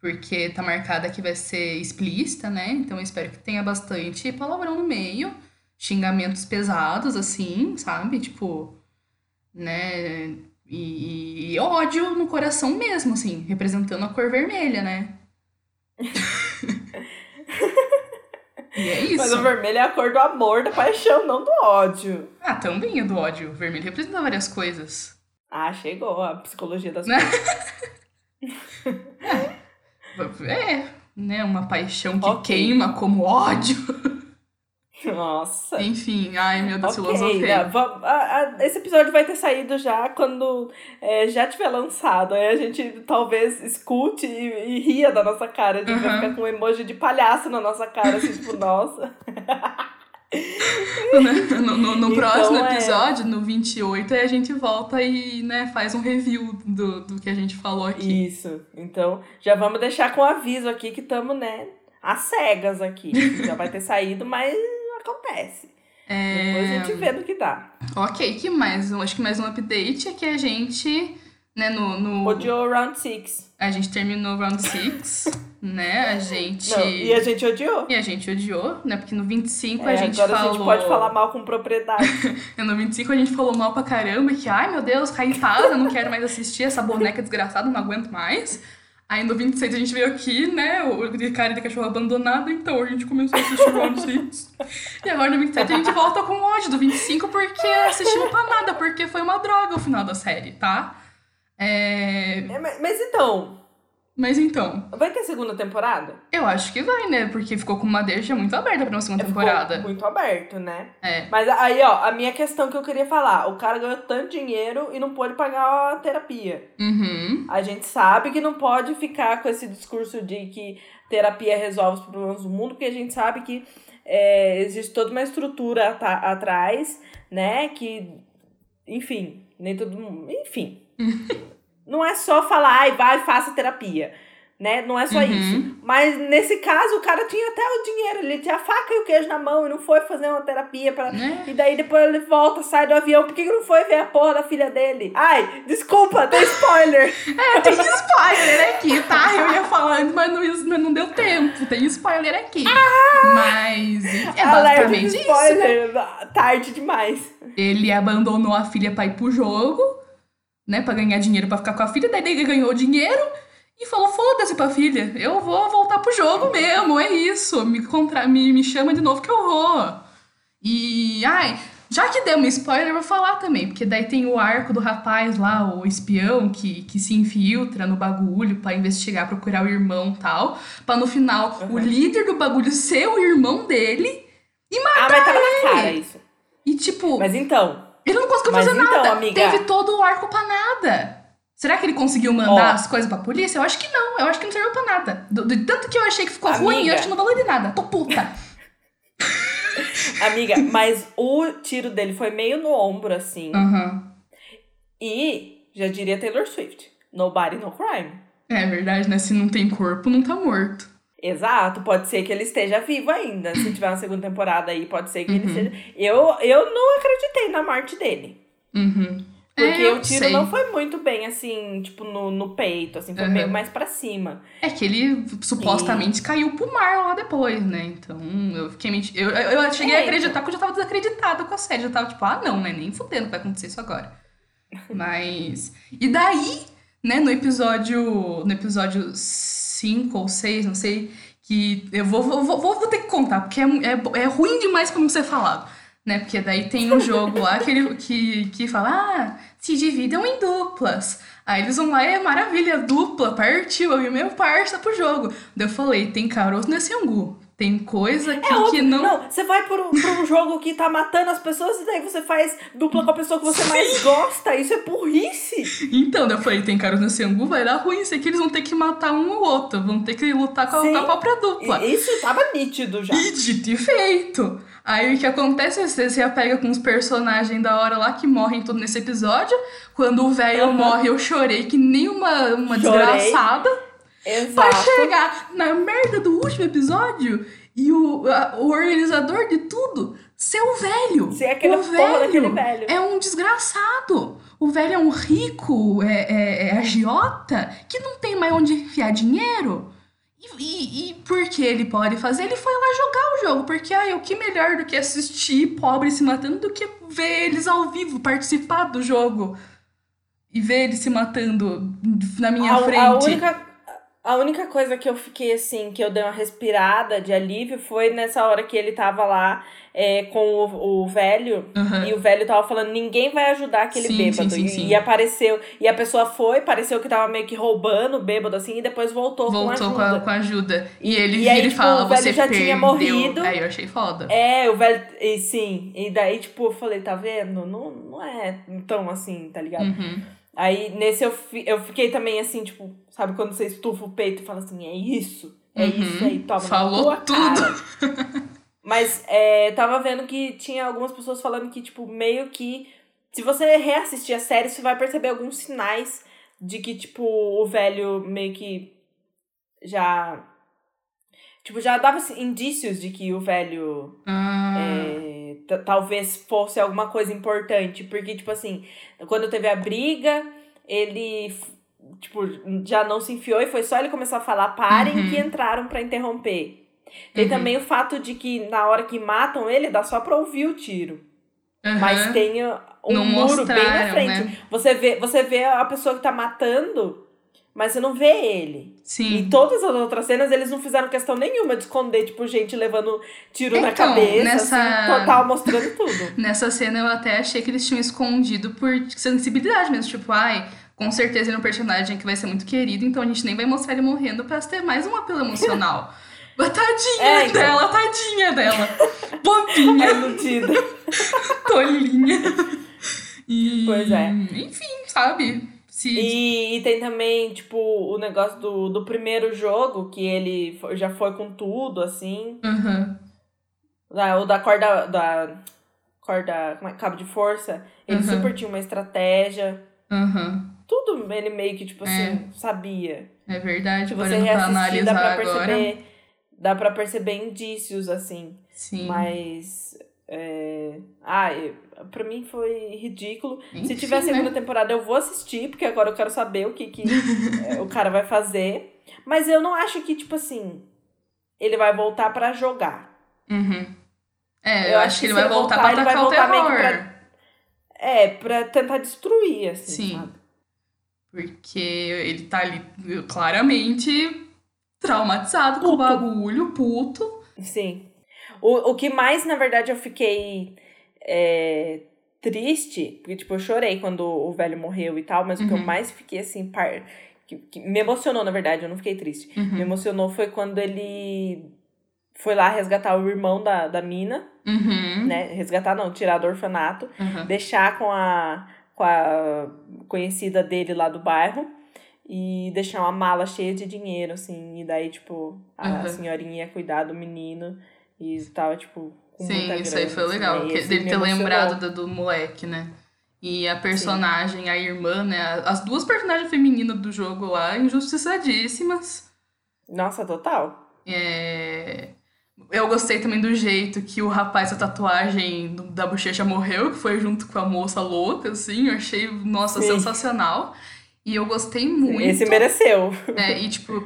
Porque tá marcada que vai ser explícita, né? Então eu espero que tenha bastante palavrão no meio. Xingamentos pesados, assim, sabe? Tipo, né? E, e ódio no coração mesmo, assim, representando a cor vermelha, né? e é Mas isso. o vermelho é a cor do amor, da paixão, não do ódio. Ah, também é do ódio. O vermelho representa várias coisas. Ah, chegou a psicologia das coisas. É, né? Uma paixão que Ok. queima como ódio. Nossa. Enfim, ai meu Deus, Ok, filosofei. né, esse episódio vai ter saído já quando é, já tiver lançado. Aí a gente talvez escute e, e ria da nossa cara. A gente vai Uhum. ficar com um emoji de palhaço na nossa cara, assim, tipo, nossa. No, no- no Então, próximo é. episódio, no 28, aí a gente volta e né, faz um review do, do que a gente falou aqui. Isso. Então, já vamos deixar com aviso aqui que estamos, né, às cegas aqui. Já vai ter saído, mas acontece. Depois a É... gente vê no que dá. Ok, que mais? Acho que mais um update é que a gente né, no... no... Odiou Round 6. A gente terminou o Round 6, né, a gente... Não, e a gente odiou. E a gente odiou, né, porque no 25 É, a gente agora falou... a gente pode falar mal com propriedade. No 25 a gente falou mal pra caramba, que ai meu Deus, caitada, não quero mais assistir essa boneca desgraçada, não aguento mais. Aí no 26 a gente veio aqui, né, o de cara de cachorro abandonado, então a gente começou a assistir Round 6. E agora no 27 a gente volta com ódio do 25 porque assistimos pra nada, porque foi uma droga o final da série, tá? É... É, mas, mas então, Mas então, vai ter segunda temporada? eu acho que vai, né, porque ficou com uma deixa muito aberta pra uma segunda Ficou temporada. muito aberto, né? É. Mas aí, ó, a minha questão que eu queria falar. O cara ganhou tanto dinheiro e não pôde pagar a terapia. Uhum. A gente sabe que não pode ficar com esse discurso de que terapia resolve os problemas do mundo, porque a gente sabe que é, existe toda uma estrutura ata- atrás, né? Que, enfim, nem todo mundo. Enfim. não é só falar, ai, vai, faça terapia. Né? Não é só Uhum. isso. Mas nesse caso, o cara tinha até o dinheiro, ele tinha a faca e o queijo na mão e não foi fazer uma terapia para Né? e daí depois ele volta, sai do avião. Por que que não foi ver a porra da filha dele? Ai, desculpa, tem spoiler. É, tem spoiler aqui, tá? Eu ia falar antes, mas não, mas não deu tempo. Tem spoiler aqui. Mas é basicamente isso, né? spoiler. Tarde demais. Ele abandonou a filha pra ir pro jogo, né? Pra ganhar dinheiro pra ficar com a filha. Daí ele ganhou dinheiro e falou: foda-se pra filha. Eu vou voltar pro jogo mesmo, é isso. Me, contra... me, me chama de novo que eu vou. E, ai, já que deu um spoiler, eu vou falar também. Porque daí tem o arco do rapaz lá, o espião, que, que se infiltra no bagulho pra investigar, procurar o irmão e tal. Pra no final, o Uhum. líder do bagulho ser o irmão dele. Ah, mas tava na cara isso. E tipo. Mas então, Ele não conseguiu Mas fazer então, nada. amiga- Teve todo o arco pra nada. Será que ele conseguiu mandar Ó. as coisas pra polícia? Eu acho que não. Eu acho que não serviu pra nada. Do, do tanto que eu achei que ficou ruim, Amiga. eu acho que não valeu de nada. Tô puta. amiga, mas o tiro dele foi meio no ombro, assim. Aham. E, já diria Taylor Swift, nobody, no crime. É verdade, né? Se não tem corpo, não tá morto. Exato, pode ser que ele esteja vivo ainda. Se tiver uma segunda temporada aí, pode ser que ele Uhum. esteja. Eu, eu não acreditei na morte dele. Uhum. Porque É, o tiro sei. não foi muito bem, assim, tipo, no, no peito, assim, foi Uhum. meio mais pra cima. É que ele supostamente caiu pro mar lá depois, né? Então, eu fiquei menti... eu, eu, eu cheguei É, a acreditar que eu já tava desacreditada com a série. Eu tava tipo, ah, não, né? Nem fudendo que vai acontecer isso agora. Mas. E daí, né, no episódio. No episódio 5 ou 6, não sei. Que eu vou, vou, vou, vou ter que contar, porque é, é, é ruim demais pra não ser falado. Né? Porque daí tem um jogo lá que, ele, que, que fala, ah, se dividam em duplas. Aí eles vão lá é maravilha, dupla, partiu, eu e meu parça pro jogo. Daí eu falei, tem caroço nesse angu. Tem coisa que, É óbvio, que não. não, você vai por, por um jogo que tá matando as pessoas e daí você faz dupla com a pessoa que você mais gosta. Isso é burrice. Então, daí eu falei, tem caroço nesse angu, vai dar ruim. Isso aqui eles vão ter que matar um ou outro. Vão ter que lutar com a, Sim. com a própria dupla. E- Isso tava nítido já. E dito e feito. Aí o que acontece é você se apega com os personagens da hora lá que morrem tudo nesse episódio. Quando o velho Aham. morre, eu chorei que nem uma, uma Chorei. desgraçada. Pra Exato. chegar na merda do último episódio e o, a- o organizador de tudo ser o velho. Ser aquele o daquele velho. É um desgraçado. O velho é um rico, é, é, é agiota, que não tem mais onde enfiar dinheiro. E, e, e por que ele pode fazer? Ele foi lá jogar o jogo, porque ai, o que melhor do que assistir pobre se matando do que ver eles ao vivo, participar do jogo. E ver eles se matando na minha a, frente. A única, a única coisa que eu fiquei assim, que eu dei uma respirada de alívio foi nessa hora que ele tava lá é, com o, o velho. Aham. E o velho tava falando, ninguém vai ajudar aquele Sim, bêbado. sim, sim, e, sim. e apareceu. E a pessoa foi, pareceu que tava meio que roubando o bêbado, assim, e depois voltou, Voltou com com ajuda. com a ajuda. E E- ele e vira aí, e tipo, fala, o velho você já perdeu. tinha morrido. Aí eu achei foda. É, o velho. E sim. E daí, tipo, eu falei, tá vendo? Não, não é tão assim, tá ligado? Uhum. Aí nesse eu, fi- eu fiquei também assim, tipo, sabe quando você estufa o peito e fala assim, é isso? É Uhum. isso aí, toma. Falou tudo. cara." Mas é, tava vendo que tinha algumas pessoas falando que, tipo, meio que. Se você reassistir a série, você vai perceber alguns sinais de que, tipo, o velho meio que já. Tipo, já dava assim, indícios de que o velho Ah, é, talvez fosse alguma coisa importante. Porque, tipo assim, quando teve a briga ele tipo, já não se enfiou e foi só ele começar a falar, parem Uhum. que entraram pra interromper. Tem Uhum. também o fato de que na hora que matam ele, dá só pra ouvir o tiro. Aham. Mas tem uh, um Não muro bem na frente. né? Você, vê, você vê a pessoa que tá matando, mas você não vê ele. E Sim. todas as outras cenas, eles não fizeram questão nenhuma de esconder, tipo, gente levando tiro na Então, cabeça, nessa- assim, total mostrando tudo. Nessa cena eu até achei que eles tinham escondido por sensibilidade mesmo. Tipo, ai, com certeza ele é um personagem que vai ser muito querido, então a gente nem vai mostrar ele morrendo pra ter mais um apelo emocional. Tadinha É, então. dela, tadinha dela. Bobinha, Iludida. tolinha. E, Pois é. Enfim, sabe? Se, E, e tem também, tipo, o negócio do, do primeiro jogo, que ele já foi com tudo, assim. Aham. Da, o da corda. Da corda. Como é? Cabo de força. Ele Uhum. super tinha uma estratégia. Aham. Tudo ele meio que, tipo assim, sabia. É verdade, agora você reassistir, dá pra agora. perceber. Dá pra perceber indícios, assim. Sim. Mas. É... Ah, eu- pra mim foi ridículo. Enfim, Se tiver né? segunda temporada, eu vou assistir, porque agora eu quero saber o que, que é, o cara vai fazer. Mas eu não acho que, tipo assim, ele vai voltar pra jogar. Uhum. É, eu, Eu acho acho que ele vai voltar voltar, pra atacar o terror. pra- É, pra tentar destruir, assim, Sim. sabe? Porque ele tá ali claramente traumatizado com o Puto. bagulho, puto. Sim. O, o que mais, na verdade, eu fiquei é, triste, porque, tipo, eu chorei quando o velho morreu e tal, mas o que eu Uhum. mais fiquei, assim, par... que, que me emocionou, na verdade, eu não fiquei triste. Me Uhum. emocionou foi quando ele foi lá resgatar o irmão da, da mina, Uhum. né? Resgatar não, tirar do orfanato, Uhum. deixar com a, com a conhecida dele lá do bairro e deixar uma mala cheia de dinheiro, assim, e daí, tipo, a Uhum. senhorinha ia cuidar do menino e tava, tipo, Sim, isso aí grana, foi assim, legal. né? E dele me ter lembrado do, do moleque, né? E a personagem, a irmã, né? As duas personagens femininas do jogo lá, injustiçadíssimas. Nossa, total. É... Eu gostei também do jeito que o rapaz, a tatuagem da bochecha morreu, que foi junto com a moça louca, assim. Eu achei, nossa, Sim. sensacional. E eu gostei muito. Esse mereceu. É, e tipo,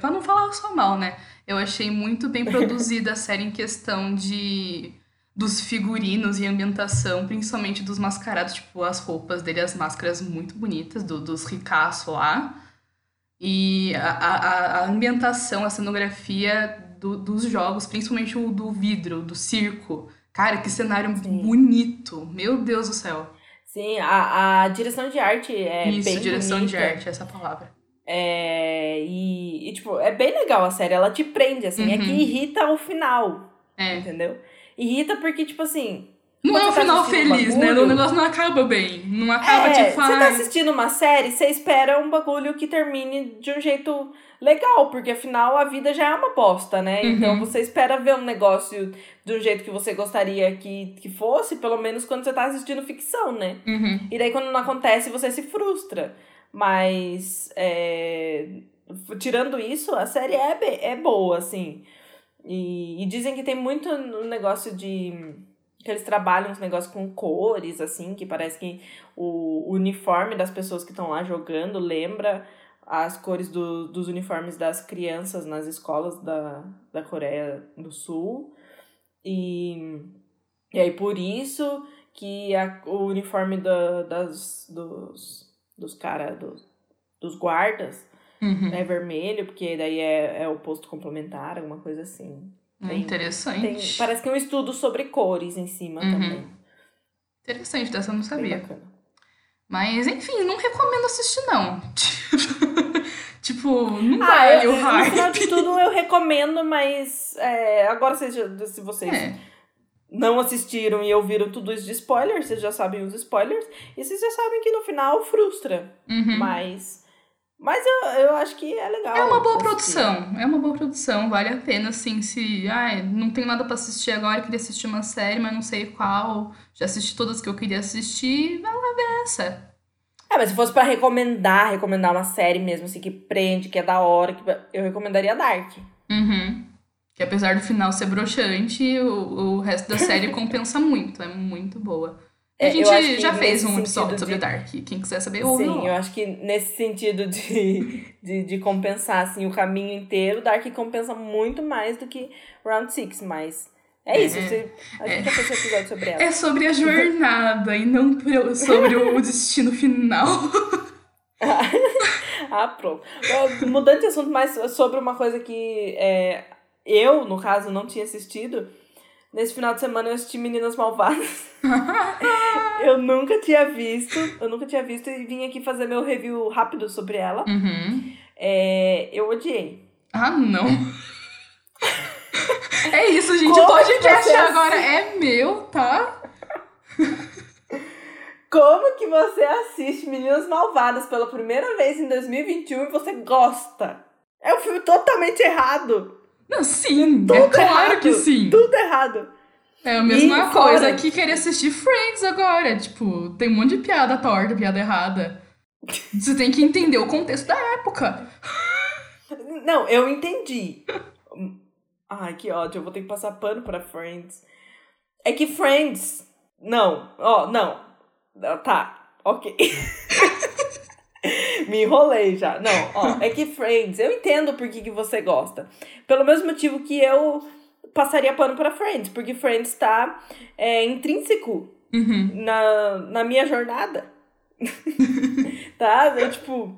pra não falar só mal, né? Eu achei muito bem produzida a série em questão de dos figurinos e ambientação, principalmente dos mascarados, tipo, as roupas dele, as máscaras muito bonitas, do, dos ricaços lá. E a, a, a ambientação, a cenografia do- dos jogos, principalmente o do vidro, do circo. Cara, que cenário Sim. bonito! Meu Deus do céu! Sim, a, a direção de arte é Isso, direção de bonita. arte, essa palavra. É, e, e, tipo, é bem legal a série, ela te prende, assim, é que Uhum. irrita o final, É. entendeu? Irrita porque, tipo assim, Não é um tá final assistindo um feliz, né? bagulho- O negócio não acaba bem. Não acaba, é, tipo, você tá assistindo uma série, você espera um bagulho que termine de um jeito legal, porque afinal a vida já é uma bosta, né? Uhum. Então você espera ver um negócio de um jeito que você gostaria que, que fosse, pelo menos quando você tá assistindo ficção, né? Uhum. E daí quando não acontece, você se frustra. Mas, é, tirando isso, a série é, é boa, assim. E, e dizem que tem muito no negócio de. que eles trabalham uns negócios com cores, assim, que parece que o uniforme das pessoas que estão lá jogando lembra as cores do, dos uniformes das crianças nas escolas da, da Coreia do Sul. E, e aí, por isso que a, o uniforme da, das, dos, dos caras, dos, dos guardas, Uhum. é vermelho, porque daí é, é o posto complementar, alguma coisa assim. É Tem- interessante. Tem, parece que é um estudo sobre cores em cima Uhum. também. Interessante, dessa eu não sabia. Mas, enfim, não recomendo assistir, não. tipo, não Ah, vale eu, o no final de hype. tudo eu recomendo, mas é, agora já- se vocês É, não assistiram e ouviram tudo isso de spoilers, vocês já sabem os spoilers, e vocês já sabem que no final frustra. uhum. Mas. Mas eu, eu acho que é legal. É uma boa assistir. produção, é uma boa produção, vale a pena, assim, se... Ai, não tem nada pra assistir agora, queria assistir uma série, mas não sei qual, já assisti todas que eu queria assistir, vai lá ver essa. É, mas se fosse pra recomendar, recomendar uma série mesmo, assim, que prende, que é da hora, que eu recomendaria Dark. Uhum. Que apesar do final ser broxante, o, o resto da série compensa muito, é muito boa. A É, gente acho que já fez um episódio sobre de- Dark. Quem quiser saber, ouve Sim, eu acho que nesse sentido de, de, de compensar assim, o caminho inteiro, Dark compensa muito mais do que Round Six, mas é isso. É, você- a gente é. já fez um episódio sobre ela. É sobre a jornada e não sobre o destino final. ah, pronto. Mudando de assunto, mas sobre uma coisa que é, eu, no caso, não tinha assistido. Nesse final de semana eu assisti Meninas Malvadas. eu nunca tinha visto. Eu nunca tinha visto e vim aqui fazer meu review rápido sobre ela. Uhum. É, eu odiei. Ah, não. É isso, gente. Como o podcast agora é meu, tá? Como que você assiste Meninas Malvadas pela primeira vez em 2021 e você gosta? É um filme totalmente errado. Não, sim. Tudo é claro errado. que sim. Tudo errado. É a mesma E coisa fora- que querer assistir Friends agora. Tipo, tem um monte de piada torta, piada errada. Você tem que entender o contexto da época. Não, eu entendi. Ai, que ódio. Eu vou ter que passar pano pra Friends. É que Friends. Não, ó, não. Tá, ok. Me enrolei já. Não, ó, é que Friends, eu entendo por que, que você gosta. Pelo mesmo motivo que eu passaria pano pra Friends, porque Friends tá é, intrínseco Uhum. na, na minha jornada. tá? Eu, tipo,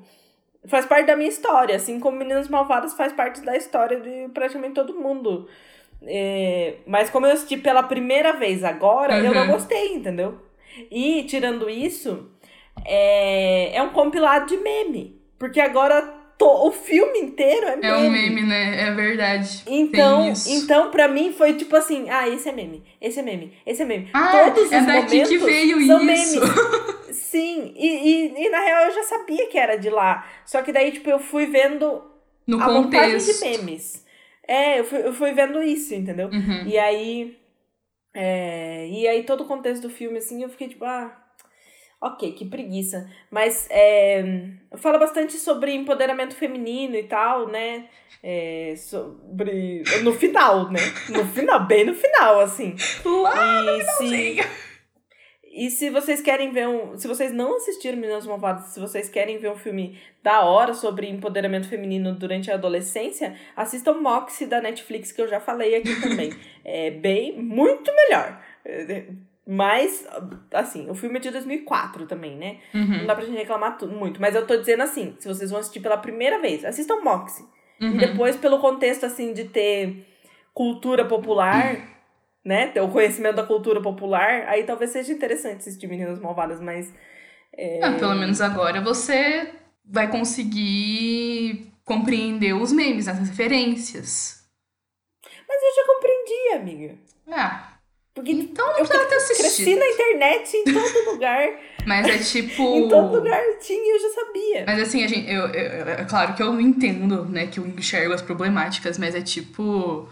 faz parte da minha história, assim como Meninas Malvadas faz parte da história de praticamente todo mundo. É, mas como eu assisti pela primeira vez agora, eu não Uhum. gostei, entendeu? E, tirando isso, é, é um compilado de meme. Porque agora o filme inteiro é meme. É um meme, né? É verdade. Então, então, pra mim foi tipo assim, ah, esse é meme, esse é meme, esse é meme. Ah, Todos é os daqui que veio são isso. memes. Sim, e, e, e na real eu já sabia que era de lá. Só que daí, tipo, eu fui vendo No a montagem contexto. de memes. É, eu fui, eu fui vendo isso, entendeu? Uhum. E aí. é, e aí todo o contexto do filme, assim, eu fiquei tipo, ah. Ok, que preguiça. Mas é, fala bastante sobre empoderamento feminino e tal, né? É, sobre. No final, né? No final, bem no final, assim. Lá E se, e se vocês querem ver um. Se vocês não assistiram Meninas Malvadas, se vocês querem ver um filme da hora sobre empoderamento feminino durante a adolescência, assistam Moxie da Netflix, que eu já falei aqui também. É bem, muito melhor. Mas, assim, o filme é de 2004 também, né? Não Uhum. dá pra gente reclamar tu- muito. Mas eu tô dizendo assim: se vocês vão assistir pela primeira vez, assistam Moxie. Uhum. E depois, pelo contexto, assim, de ter cultura popular, né? Ter o conhecimento da cultura popular, aí talvez seja interessante assistir Meninas Malvadas, mas. É... Ah, pelo menos agora você vai conseguir compreender os memes, as referências. Mas eu já compreendi, amiga. Ah, Porque então não eu precisava ter cresci assistido. na internet, em todo lugar. Mas é tipo. em todo lugar tinha e eu já sabia. Mas assim, a gente, eu, eu- é claro que eu entendo, né, que eu enxergo as problemáticas, mas é tipo.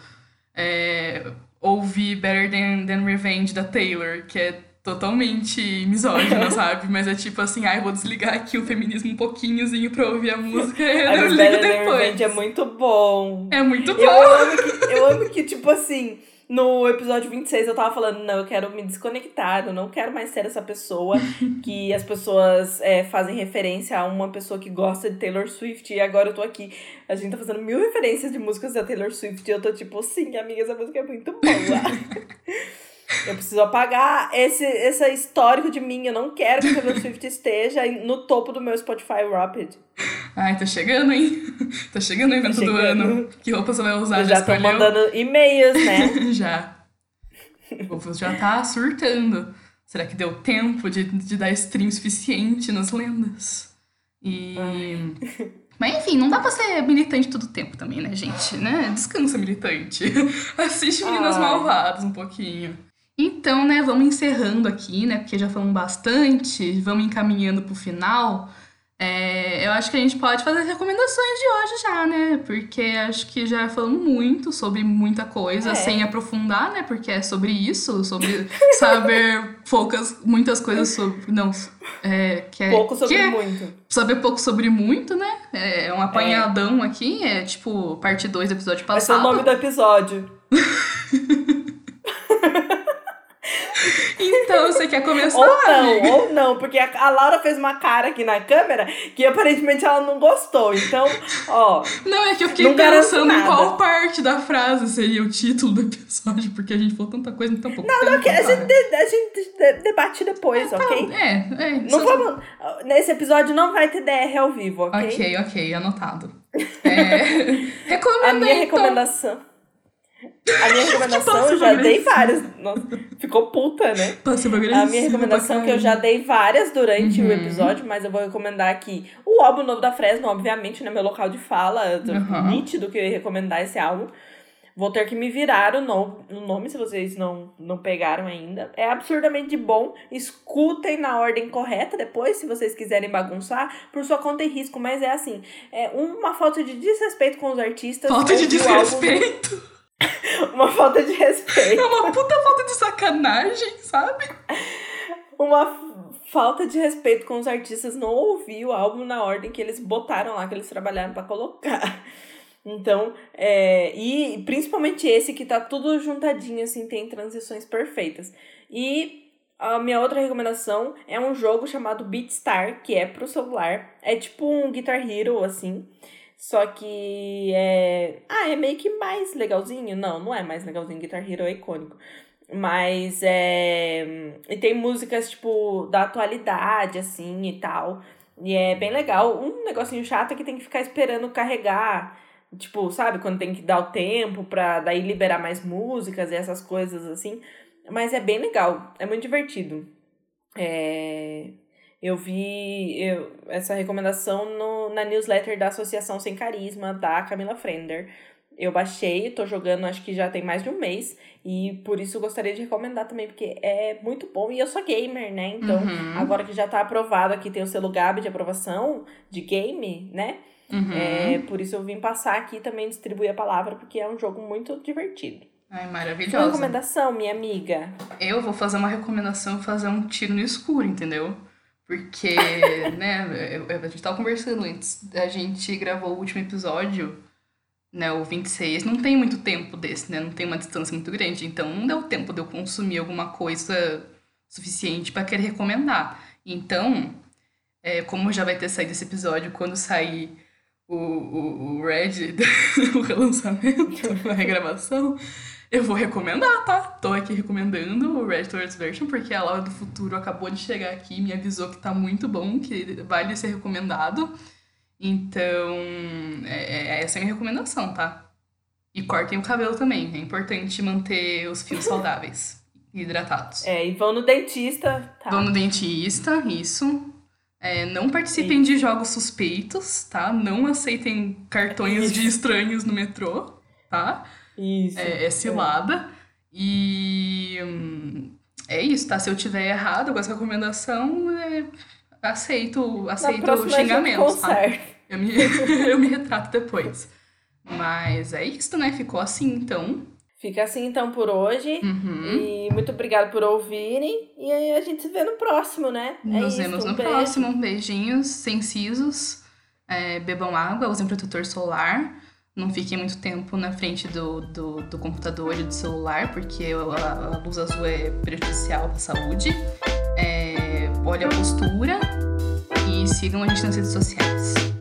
É, ouvir Better Than, Than Revenge da Taylor, que é totalmente misógina, sabe? Mas é tipo assim, ah, eu vou desligar aqui o feminismo um pouquinhozinho pra ouvir a música e eu ligo Better Than depois. Revenge é muito bom. É muito bom. Eu amo, que, eu amo que, tipo assim, no episódio 26 eu tava falando, não, eu quero me desconectar, eu não quero mais ser essa pessoa que as pessoas é, fazem referência a uma pessoa que gosta de Taylor Swift e agora eu tô aqui. A gente tá fazendo mil referências de músicas da Taylor Swift e eu tô tipo, sim, amiga, essa música é muito boa. Eu preciso apagar esse, esse histórico de mim. Eu não quero que Taylor Swift esteja no topo do meu Spotify Rapid. Ai, tá chegando, hein? Tá chegando o evento do ano. Que roupa você vai usar? Eu já tô escolheu? mandando e-mails, né? já. O povo já tá surtando. Será que deu tempo de, de dar stream suficiente nas lendas? E. Mas enfim, não dá pra ser militante todo tempo também, né, gente? Né? Descansa, militante. Assiste Meninas Ai. Malvadas um pouquinho. Então, né, vamos encerrando aqui, né? Porque já falamos bastante, vamos encaminhando pro final. É, eu acho que a gente pode fazer as recomendações de hoje já, né? Porque acho que já falamos muito sobre muita coisa, É. sem aprofundar, né? Porque é sobre isso, sobre saber poucas, muitas coisas sobre. Não, é, que é, Pouco sobre é muito. saber pouco sobre muito, né? É um apanhadão aqui, é tipo parte 2 do episódio Vai ser o passado. nome do episódio. Então, você quer começar? Ou não, amiga? ou não, porque a, a Laura fez uma cara aqui na câmera que aparentemente ela não gostou. Então, ó. Não, é que eu fiquei Não pensando em qual parte da frase seria o título do episódio, porque a gente falou tanta coisa em tão pouco tempo. Não, que a gente, a gente de- debate depois, ok? É, é. Não vamos. Nesse episódio não vai ter DR ao vivo, ok? Ok, ok, anotado. É... Recomenda A minha então. recomendação. A minha recomendação eu já dei várias. Nossa, ficou puta, né? A minha recomendação que eu já dei várias durante Uhum. o episódio, mas eu vou recomendar aqui o álbum novo da Fresno, obviamente, no meu local de fala. Uhum. nítido que eu ia recomendar esse álbum. Vou ter que me virar o, no, o nome se vocês não, não pegaram ainda. É absurdamente bom. Escutem na ordem correta depois, se vocês quiserem bagunçar, por sua conta e risco. Mas é assim, é uma falta de desrespeito com os artistas. Falta de o álbum- desrespeito. uma falta de respeito. É uma puta falta de sacanagem, sabe? uma falta de respeito com os artistas não ouvir o álbum na ordem que eles botaram lá, que eles trabalharam pra colocar. Então, é, e principalmente esse que tá tudo juntadinho, assim, tem transições perfeitas. E a minha outra recomendação é um jogo chamado Beatstar, que é pro celular. É tipo um Guitar Hero, assim. Só que é. Ah, é meio que mais legalzinho? Não, não é mais legalzinho. Guitar Hero é icônico. Mas é. E tem músicas, tipo, da atualidade, assim e tal. E é bem legal. Um negocinho chato é que tem que ficar esperando carregar. Tipo, sabe? Quando tem que dar o tempo pra daí liberar mais músicas e essas coisas assim. Mas é bem legal. É muito divertido. É. Eu vi eu- essa recomendação no, na newsletter da Associação Sem Carisma, da Camila Frender. Eu baixei, tô jogando acho que já tem mais de um mês. E por isso gostaria de recomendar também, porque é muito bom. E eu sou gamer, né? Então, Uhum. agora que já tá aprovado aqui, tem o selo GAB de aprovação de game, né? Uhum. É, por isso eu vim passar aqui também distribuir a palavra, porque é um jogo muito divertido. Ai, Sua maravilhosa. recomendação, minha amiga? Eu vou fazer uma recomendação e fazer um tiro no escuro, entendeu? Porque, né, a gente tava conversando antes, a gente gravou o último episódio, né, o 26, não tem muito tempo desse, né, não tem uma distância muito grande, então não deu tempo de eu consumir alguma coisa suficiente pra querer recomendar. Então, é, como já vai ter saído esse episódio, quando sair o, o, o Red, o relançamento, a regravação, eu vou recomendar, tá? Tô aqui recomendando o Red Towards Version, porque a Laura do Futuro acabou de chegar aqui e me avisou que tá muito bom, que vale ser recomendado. Então, é, é- essa é a minha recomendação, tá? E cortem o cabelo também. É importante manter os fios saudáveis e hidratados. É, e vão no dentista, tá? Vão no dentista, isso. É, não participem de jogos suspeitos, tá? Não aceitem cartões de estranhos no metrô, tá? Isso. É, é cilada. E hum, é isso, tá? Se eu tiver errado com essa recomendação, é, aceito, aceito tá? conserta. Eu me, eu me retrato depois. Mas é isso, né? Ficou assim, então. Fica assim então por hoje. Uhum. E muito obrigada por ouvirem. E aí a gente se vê no próximo, né? é Nos isso, vemos um no beijo. próximo. Beijinhos, sem sisos. É, bebam água, usem protetor solar. Não fiquem muito tempo na frente do, do, do computador e do celular, porque a, a luz azul é prejudicial para a saúde. É, olhe a postura e sigam a gente nas redes sociais.